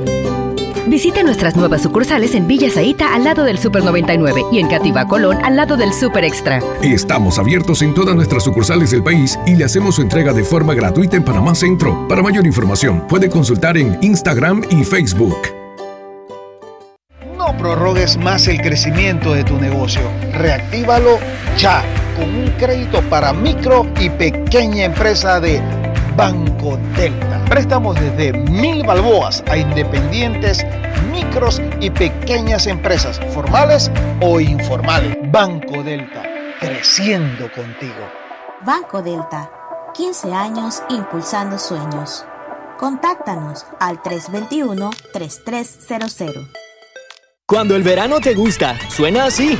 Visite nuestras nuevas sucursales en Villa Zaita al lado del Super 99 y en Cativa Colón al lado del Super Extra. Estamos abiertos en todas nuestras sucursales del país y le hacemos su entrega de forma gratuita en Panamá Centro. Para mayor información, puede consultar en Instagram y Facebook. No prorrogues más el crecimiento de tu negocio. Reactívalo ya con un crédito para micro y pequeña empresa de Banco Delta. Préstamos desde mil balboas a independientes, micros y pequeñas empresas, formales o informales. Banco Delta, creciendo contigo. Banco Delta, 15 años impulsando sueños. Contáctanos al 321-3300. Cuando el verano te gusta, suena así.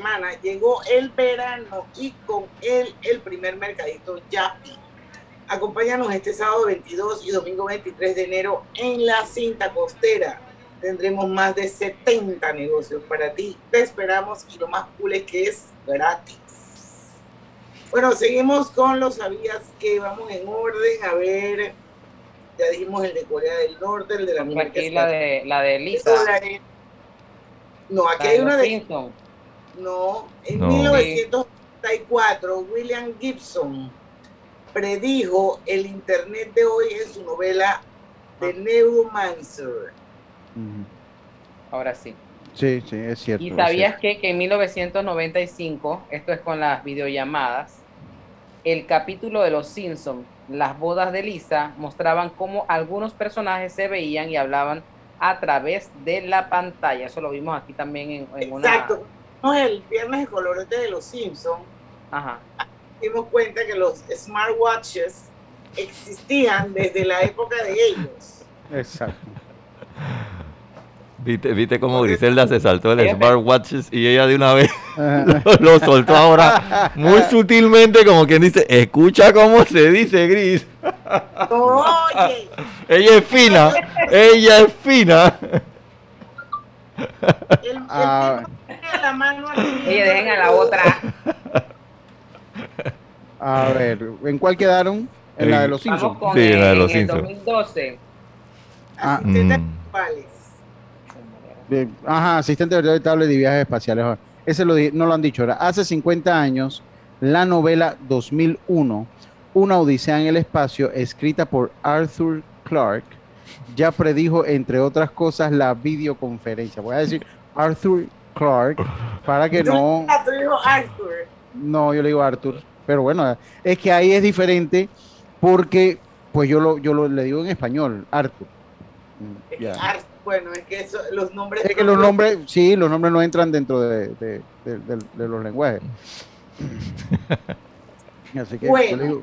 semana. Llegó el verano y con él el primer mercadito Yapi. Acompáñanos este sábado 22 y domingo 23 de enero en la cinta costera. Tendremos más de 70 negocios para ti. Te esperamos y lo más cool es que es gratis. Bueno, seguimos con los sabías que vamos en orden. A ver, ya dijimos el de Corea del Norte, el de la Aquí la de, la de Lisa. No, aquí La hay una de. Simpson. No, en No. 1934, William Gibson predijo el Internet de hoy en su novela The Neuromancer. Ahora sí. Sí, sí, es cierto. ¿Y sabías cierto. que, que en 1995, esto es con las videollamadas, el capítulo de Los Simpsons, las bodas de Lisa, mostraban cómo algunos personajes se veían y hablaban a través de la pantalla. Eso lo vimos aquí también en, en una... Exacto. No, el viernes de colorete de los Simpsons, Ajá. dimos cuenta que los smartwatches existían desde la época de ellos. Exacto. ¿Viste, viste cómo Griselda se saltó el smartwatches y ella de una vez lo, lo soltó ahora muy sutilmente como quien dice, escucha cómo se dice Gris. Oye, Ella es fina, ella es fina. el, el Ah, la mano así. Oye, dejen a la otra. a ver, ¿en cuál quedaron? En la de los Vamos Simpsons. con Sí, el, la de los en el Simpsons. 2012. Ah, Asistentes Mm. virtuales. de- ajá, asistente virtual de tablet y viajes espaciales. Ese lo no lo han dicho. Era hace 50 años, la novela 2001, Una Odisea en el Espacio, escrita por Arthur Clarke, ya predijo, entre otras cosas, la videoconferencia. Voy a decir Arthur Clarke para que no. Tu hijo Arthur. No, yo le digo Arthur. Pero bueno, es que ahí es diferente porque, pues yo lo, yo lo le digo en español, Arthur. Bueno, es que eso, los nombres. Es que los nombres, sí, los nombres no entran dentro de, de- de- de- de los lenguajes. Así que yo Bueno. le digo,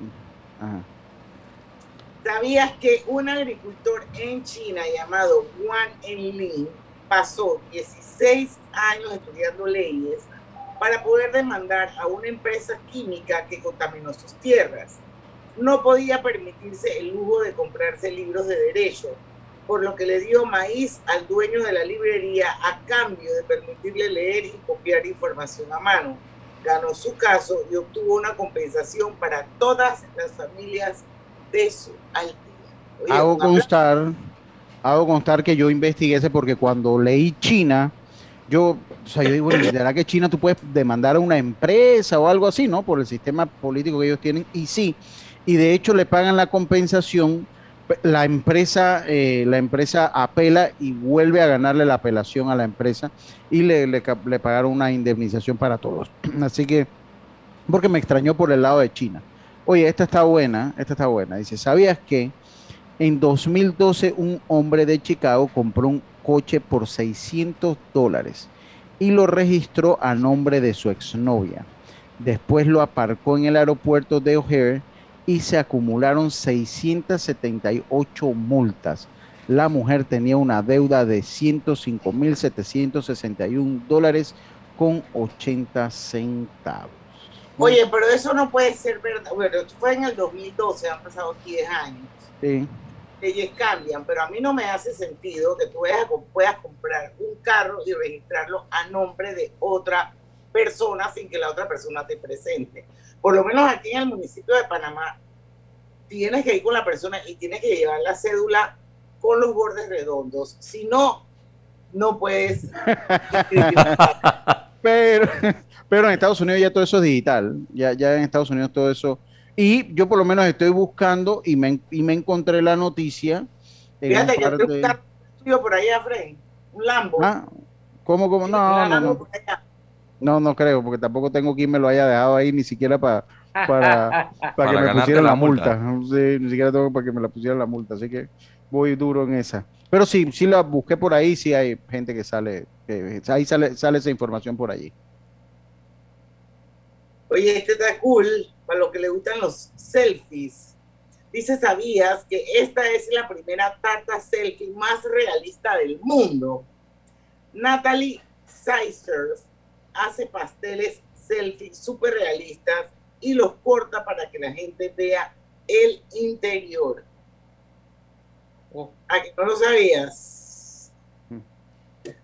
ajá. ¿Sabías que un agricultor en China llamado Wang Enlin pasó 16 años estudiando leyes para poder demandar a una empresa química que contaminó sus tierras? No podía permitirse el lujo de comprarse libros de derecho, por lo que le dio maíz al dueño de la librería a cambio de permitirle leer y copiar información a mano. Ganó su caso y obtuvo una compensación para todas las familias de su aldea. Oye, hago constar, hago constar que yo investigué ese porque cuando leí China, yo, o sea, yo digo, bueno, ¿verdad que China tú puedes demandar a una empresa o algo así, ¿no? Por el sistema político que ellos tienen. Y sí, y de hecho le pagan la compensación, pe- la empresa, eh, la empresa apela y vuelve a ganarle la apelación a la empresa y le, le, le pagaron una indemnización para todos. Así que, porque me extrañó por el lado de China. Oye, esta está buena, esta está buena. Dice, ¿sabías que en 2012 un hombre de Chicago compró un coche por 600 dólares y lo registró a nombre de su exnovia? Después lo aparcó en el aeropuerto de O'Hare y se acumularon 678 multas. La mujer tenía una deuda de 105.761 dólares con 80 centavos. Oye, pero eso no puede ser verdad. Bueno, fue en el 2012, han pasado 10 años. Sí. Leyes cambian, pero a mí no me hace sentido que tú vayas puedas comprar un carro y registrarlo a nombre de otra persona sin que la otra persona te presente. Por lo menos aquí en el municipio de Panamá, tienes que ir con la persona y tienes que llevar la cédula con los bordes redondos. Si no, no puedes. Pero, pero en Estados Unidos ya todo eso es digital. Ya, ya en Estados Unidos todo eso. Y yo por lo menos estoy buscando y me, y me encontré la noticia. en Fíjate que par tengo de- un carro tuyo por allá, Fred. Un Lambo. Ah, ¿Cómo, cómo? No, no, no. No, no creo, porque tampoco tengo quien me lo haya dejado ahí ni siquiera para para, para Para que me pusieran la la multa. Sí, ni siquiera tengo para que me la pusieran la multa, así que voy duro en esa. Pero sí, sí la busqué por ahí, sí hay gente que sale, que ahí sale, sale esa información por allí. Oye, este está cool para los que le gustan los selfies. Dice, ¿sabías que esta es la primera tarta selfie más realista del mundo? Natalie Seisers hace pasteles selfie súper realistas y los corta para que la gente vea el interior. ¿A que no lo sabías?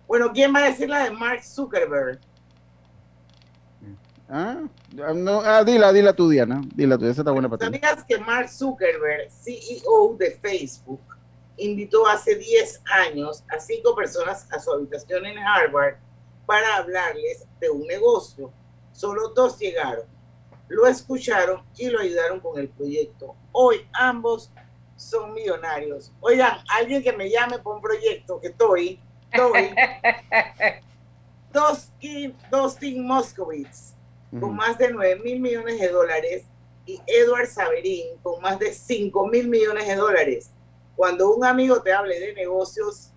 Bueno, ¿quién va a decir la de Mark Zuckerberg? Ah, no, ah, dila, dila tú, Diana. Dila tú, esa está buena para ti. ¿Sabías que Mark Zuckerberg, CEO de Facebook, invitó hace 10 años a cinco personas a su habitación en Harvard para hablarles de un negocio? Solo dos llegaron. lo escucharon y lo ayudaron con el proyecto. Hoy ambos son millonarios. Oigan, alguien que me llame por un proyecto que estoy, estoy. Dustin, Dustin Con más de 9 mil millones de dólares, y Edward Saverín, con más de 5 mil millones de dólares. Cuando un amigo te hable de negocios,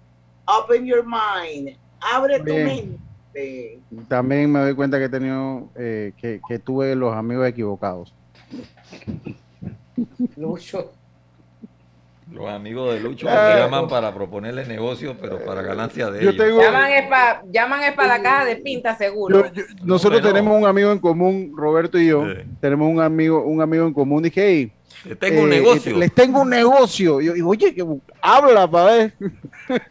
open your mind, abre tu Bien. mente. También me doy cuenta que he tenido, eh, que, que tuve los amigos equivocados. Lucho. Los amigos de Lucho Ah. me llaman para proponerle negocios, pero para ganancia de Yo ellos. tengo- Llaman es para llaman es pa la caja de pinta seguro. Yo- yo- nosotros Bueno. tenemos un amigo en común, Roberto y yo, tenemos un amigo, un amigo en común. Dije, hey, Le tengo un eh, negocio. Les tengo un negocio. Yo digo, oye, que, habla para ver.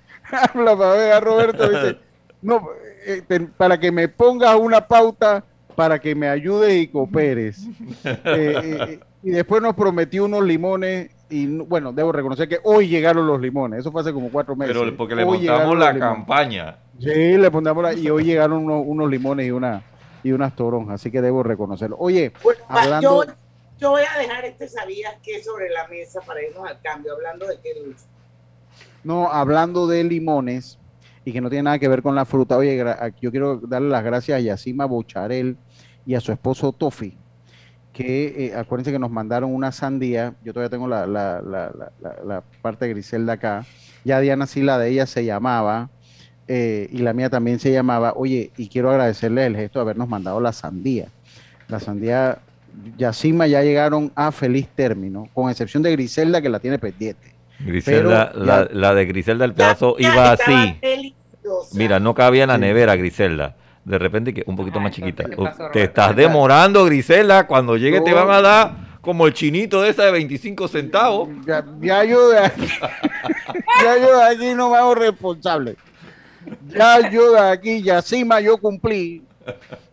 habla para ver a Roberto. Dice, no, eh, te- para que me pongas una pauta para que me ayudes y cooperes. Eh, eh, y después nos prometió unos limones y no- bueno, debo reconocer que hoy llegaron los limones. Eso fue hace como cuatro meses. Pero porque le Hoy montamos la campaña. Sí, le pondamos la, y hoy llegaron unos, unos limones y una y unas toronjas, así que debo reconocerlo. Oye, hablando, Yo, yo voy a dejar este sabías que sobre la mesa para irnos al cambio, hablando de qué Lucho. no, hablando de limones y que no tiene nada que ver con la fruta, oye, yo quiero darle las gracias a Yacima Bocharel y a su esposo Tofi, que eh, acuérdense que nos mandaron una sandía, yo todavía tengo la, la, la, la, la- la parte de Griselda acá, ya Diana sí la de ella se llamaba, eh, y la mía también se llamaba, oye, y quiero agradecerle el gesto de habernos mandado la sandía. La sandía, Yacima ya llegaron a feliz término, con excepción de Griselda que la tiene pendiente. Griselda, Pero la, ya- la de Griselda el pedazo Ya iba así. Mira, no cabía en la nevera, Griselda. De repente que un poquito más chiquita. ¿qué pasó, te estás demorando, Griselda. Cuando llegue te van a dar como el chinito de esa de 25 centavos. Ya, ya yo de aquí, ya yo de aquí no me hago responsable. Ya yo de aquí, Yacima, yo cumplí.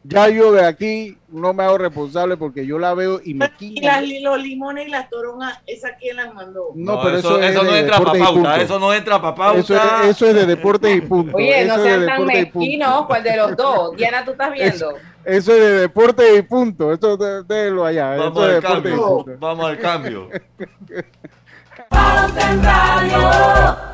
Ya yo de aquí no me hago responsable porque yo la veo y me Y quilla. las, los limones y las toronjas, ¿esa quién las mandó? No, pero eso, eso, es no entra para y pauta. Eso no entra para pauta. Eso es, eso es de deportes y punto. Oye, no sean tan y mezquinos, ¿cuál de los dos? Diana, tú estás viendo. Eso es de deportes y punto. Eso de- déjelo allá. Vamos Eso es de al y cambio. Vamos al cambio. Pauta en Radio.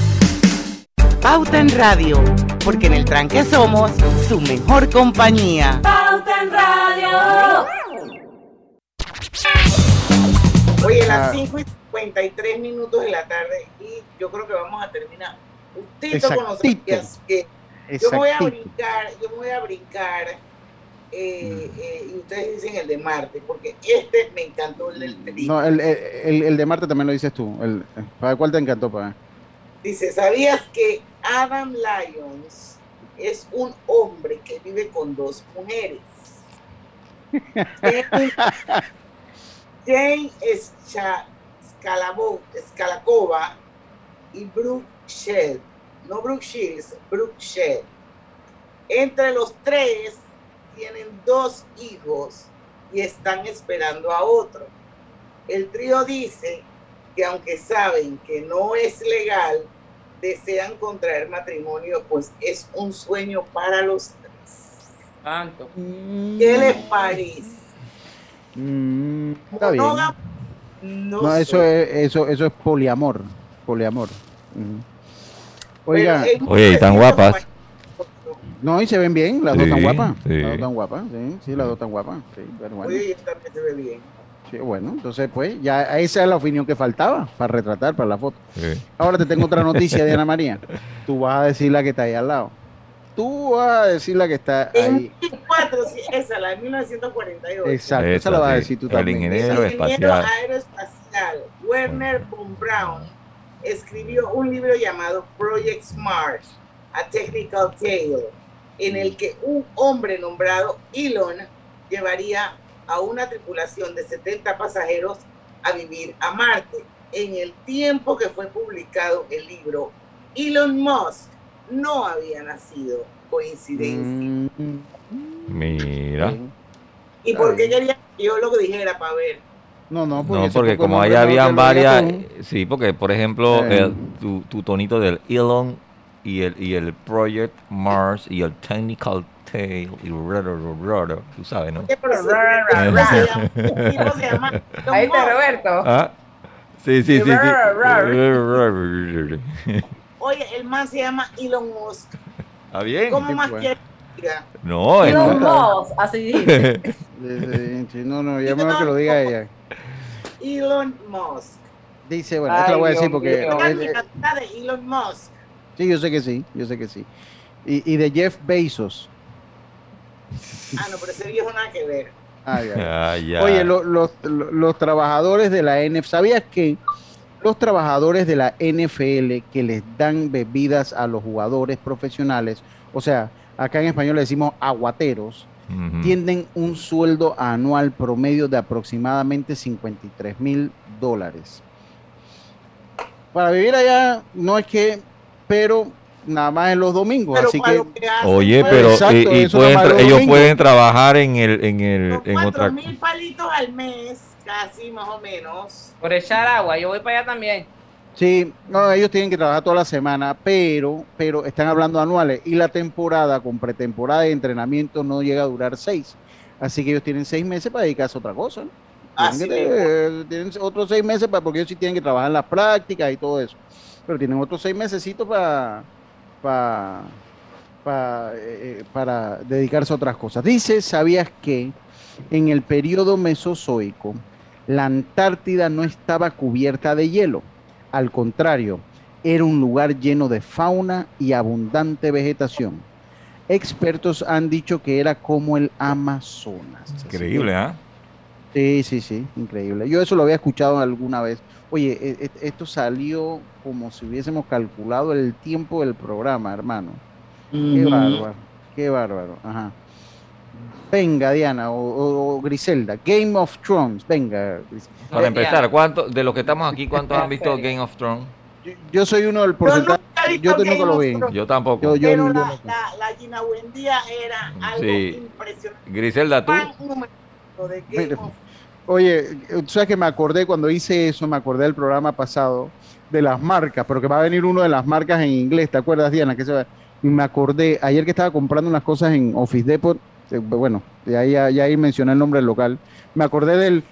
Pauta en Radio, porque en el tranque somos su mejor compañía. Pauta en Radio. Oye, las Ah. 5 y 53 minutos de la tarde y yo creo que vamos a terminar justito con los Exactito. días que yo me voy a brincar, yo me voy a brincar eh, eh, y ustedes dicen el de Marte, porque este me encantó el del. No, el, el, el- el de Marte también lo dices tú. El, ¿Para cuál te encantó? Pa? Dice, ¿sabías que Adam Lyons es un hombre que vive con dos mujeres? Jane, Jane Scalacova y Brooke Shed. No Brooke Shields, Brooke. Entre los tres tienen dos hijos y están esperando a otro. El trío dice que aunque saben que no es legal, desean contraer matrimonio, pues es un sueño para los tres. Tanto. ¿Qué les parece? Mm, está bien. No, No, eso es, eso, eso es poliamor. Poliamor. Ujú. Oiga, Pero, eh, Oye, y tan guapas. no, y se ven bien, las dos tan Sí, guapas. sí. Las dos tan guapas, sí, sí, las dos tan guapas. Sí, pero bueno. Oye, también se ve bien. Sí, bueno, entonces pues ya esa es la opinión que faltaba para retratar, para la foto. Sí. Ahora te tengo otra noticia, Diana María. Tú vas a decir la que está ahí al lado. Tú vas a decir la que está En ahí. 2004, sí, esa, la de 1948. Exacto, esa la vas a decir tú El también. ingeniero El ingeniero espacial. aeroespacial Werner von Braun escribió un libro llamado Project Smart, A Technical Tale, en el que un hombre nombrado Elon llevaría a una tripulación de 70 pasajeros a vivir a Marte. En el tiempo que fue publicado el libro, Elon Musk no había nacido. Coincidencia. Mm, Mira. ¿Y por qué quería que yo lo dijera para ver? No, no, No, ese porque como no te habían varias, tú. sí, porque por ejemplo, Eh. el- tu, tu tonito del Elon y el, y el Project Mars y el Technical Tale y raro, raro, tú sabes, ¿no? Ahí está. Roberto. Ah, sí, sí, sí. sí. Oye, el man se llama Elon Musk. ¿Está bien? ¿Cómo más bueno. quiere que diga? No, Elon Musk, así dice. No, no, ya mejor que lo diga ella. Elon Musk. Dice, bueno, esto lo voy a decir porque. de Elon Musk. Sí, yo sé que sí, yo sé que sí. Y, y de Jeff Bezos. Ah, no, pero ese viejo nada que ver. Ah, ya. Ah, ya. Oye, lo- los, lo- los trabajadores de la NFL, ¿sabías que los trabajadores de la NFL que les dan bebidas a los jugadores profesionales, o sea, acá en español le decimos aguateros, tienen un sueldo anual promedio de aproximadamente 53 mil dólares. Para vivir allá no es que, pero nada más en los domingos, Pero así que lo que hacen, Oye, pues, pero Exacto, y- pueden ellos domingos. pueden trabajar en el en el con en cuatro otra mil palitos al mes, casi más o menos. Por echar agua, yo voy para allá también. Sí, no, ellos tienen que trabajar toda la semana, pero, pero están hablando anuales y la temporada con pretemporada de entrenamiento no llega a durar seis. Así que ellos tienen seis meses para dedicarse a otra cosa. ¿no? Tienen, Así que- eh, tienen otros seis meses para, porque ellos sí tienen que trabajar en las prácticas y todo eso. Pero tienen otros seis mesecitos para, para, para, eh, para dedicarse a otras cosas. Dice, ¿sabías que en el periodo mesozoico la Antártida no estaba cubierta de hielo? Al contrario, era un lugar lleno de fauna y abundante vegetación. Expertos han dicho que era como el Amazonas. Increíble, ¿ah? Sí, sí, sí, increíble. Yo eso lo había escuchado alguna vez. Oye, e- e- esto salió como si hubiésemos calculado el tiempo del programa, hermano. Qué bárbaro, qué bárbaro. Ajá. Venga, Diana o, o- o Griselda. Game of Thrones, venga. Griselda. Para empezar, ¿cuánto de los que estamos aquí cuántos han visto Game of Thrones? Yo soy uno del Yo porcentaje. visto Yo nunca lo vi. Yo tampoco. Yo, yo, pero yo la, no- la, la Gina Buendía era algo Sí. impresionante. Griselda, tú. De Game of Oye, tú sabes que me acordé cuando hice eso, me acordé del programa pasado de las marcas, pero que va a venir uno de las marcas en inglés, ¿te acuerdas, Diana? Que se va- Y me acordé, ayer que estaba comprando unas cosas en Office Depot, eh, bueno, ya, ya, ya ahí mencioné el nombre del local, me acordé del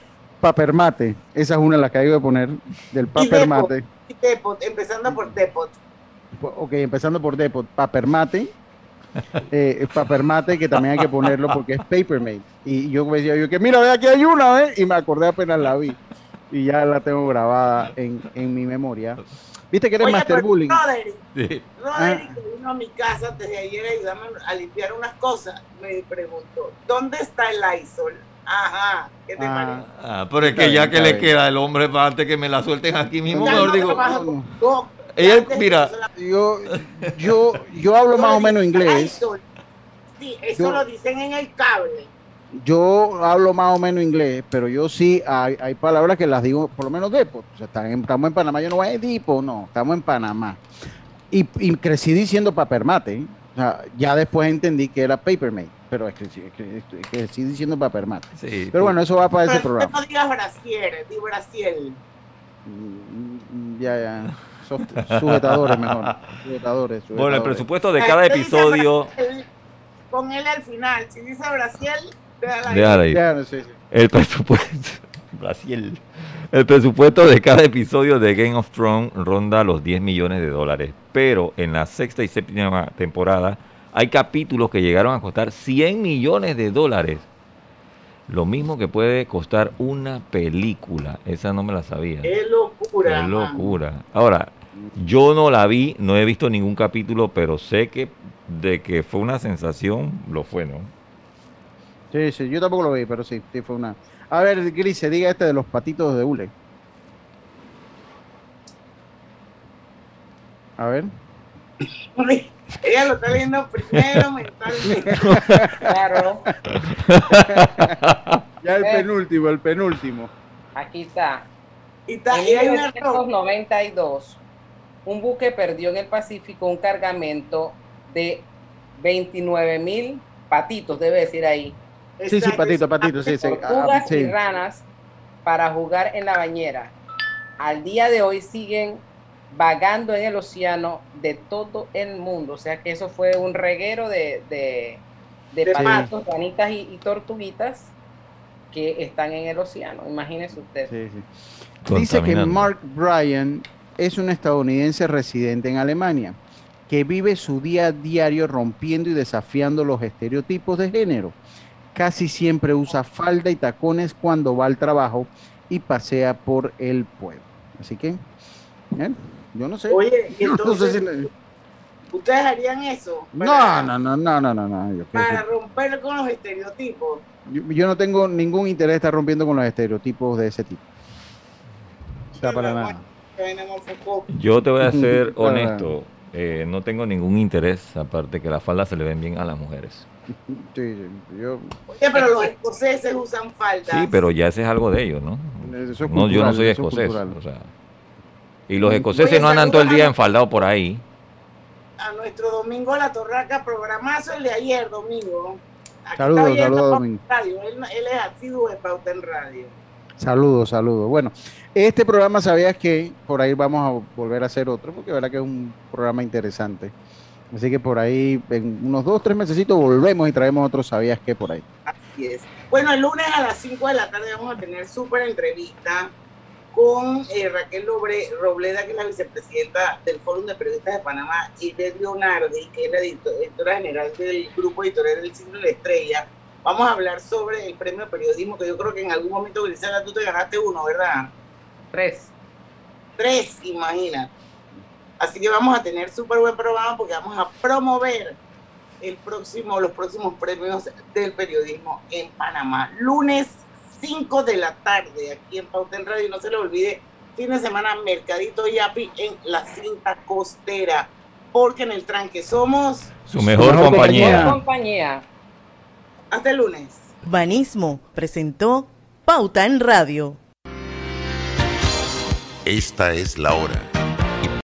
Papermate, esa es una de las que hay que poner, del Y Papermate. Depot, Depot, empezando por Depot. Ok, empezando por Depot, Papermate, eh, Papermate que también hay que ponerlo porque es Papermate. Y yo me decía yo que mira, ve aquí hay una, ¿eh? Y me acordé apenas la vi. Y ya la tengo grabada en, en mi memoria. ¿Viste que eres Oye, Master Bullying? Roderick, Sí. Roderick, que vino a mi casa antes de ayer a ayudarme a limpiar unas cosas, me preguntó, ¿dónde está el Lysol? Ajá, ¿qué te Ah, parece? Ah, pero es que ya bien, que le bien. queda al hombre para antes que me la suelten aquí mismo, mejor no digo, Doc, ella, mira, que Yo, yo, yo hablo más o menos inglés. Sí, eso Yo- lo dicen en el cable. yo hablo más o menos inglés, pero yo sí hay, hay palabras que las digo, por lo menos depot. O sea, estamos en Panamá, yo no voy a decir depot, no, estamos en Panamá. Y, y crecí diciendo papermate. ¿eh? O sea, ya después entendí que era papermate, pero crecí, cre- crecí diciendo papermate. Sí, pero bueno, eso va para ese programa. no digas brasier, di brasiel. Mm, Ya, ya. Sujetadores mejor. Sujetadores, Bueno, el sujetadores. presupuesto de cada episodio. Con él al final. Si dice brasiel, déjala ahí. Déjala ahí. Déjala, sí, sí. El presupuesto. Brasil. El presupuesto de cada episodio de Game of Thrones ronda los 10 millones de dólares. Pero en la sexta y séptima temporada hay capítulos que llegaron a costar 100 millones de dólares. Lo mismo que puede costar una película. Esa no me la sabía. Qué locura. Qué man. locura. Ahora, yo no la vi, no he visto ningún capítulo, pero sé que de que fue una sensación, lo fue, ¿no? Sí, sí, yo tampoco lo vi, pero sí, sí fue una. A ver, Grise, diga este de los patitos de hule. A ver. Ella lo está leyendo primero mentalmente. Claro. Ya el Eh. penúltimo, el penúltimo. Aquí está. Y, está, En y hay un error. 1992, un buque perdió en el Pacífico un cargamento de 29 mil patitos, debe decir ahí. Sí, sí, patito, patito, sí, sí. ah, Tortugas sí. y ranas para jugar en la bañera. Al día de hoy siguen vagando en el océano de todo el mundo. O sea que eso fue un reguero de, de, de patos, ranitas y, y tortuguitas que están en el océano. Imagínese usted. Sí, sí. Dice que. Mark Bryan es un estadounidense residente en Alemania que vive su día a diario rompiendo y desafiando los estereotipos de género. Casi siempre usa falda y tacones cuando va al trabajo y pasea por el pueblo. Así que, ¿eh? yo no sé. Oye, no sé entonces, si- ¿ustedes harían eso? No, Para- no, no, no, no, no, no. Yo, Para romper con los estereotipos. yo- yo no tengo ningún interés de estar rompiendo con los estereotipos de ese tipo. O sea, para nada. Yo te voy a ser honesto, eh, no tengo ningún interés, aparte que las faldas se le ven bien a las mujeres. Sí, yo, Oye, pero los escoceses usan faldas. Sí, pero ya ese es algo de ellos, ¿no? Yo no soy escocés, cultural. o sea. Y los escoceses Oye, no andan todo el día enfaldados por ahí. A nuestro Domingo La Torraca, programazo el de ayer, Domingo. Aquí Saludos, saludos, Domingo. Radio. Él, él es asiduo de Pauta en Radio. Saludos, saludos. Bueno, este programa sabías que por ahí vamos a volver a hacer otro, porque verdad que es un programa interesante. Así que por ahí, en unos dos, tres mesecitos, volvemos y traemos otro sabías que por ahí. Así es. Bueno, el lunes a las 5 de la tarde vamos a tener súper entrevista con eh, Raquel Lobre- Robleda, que es la vicepresidenta del Fórum de Periodistas de Panamá, y Ted Leonardi, que es la edito- editora general del grupo editorial del Siglo de la Estrella. Vamos a hablar sobre el premio de periodismo, que yo creo que en algún momento, Grisela, tú te ganaste uno, ¿verdad? Tres. Tres, imagina. Así que vamos a tener súper buen programa porque vamos a promover el próximo, los próximos premios del periodismo en Panamá. Lunes 5 de la tarde aquí en Pauta en Radio. Y no se le olvide, fin de semana Mercadito Yapi en la cinta costera. Porque en el tranque somos Su mejor compañía. compañía. hasta el lunes. Banismo presentó Pauta en Radio. Esta es la hora.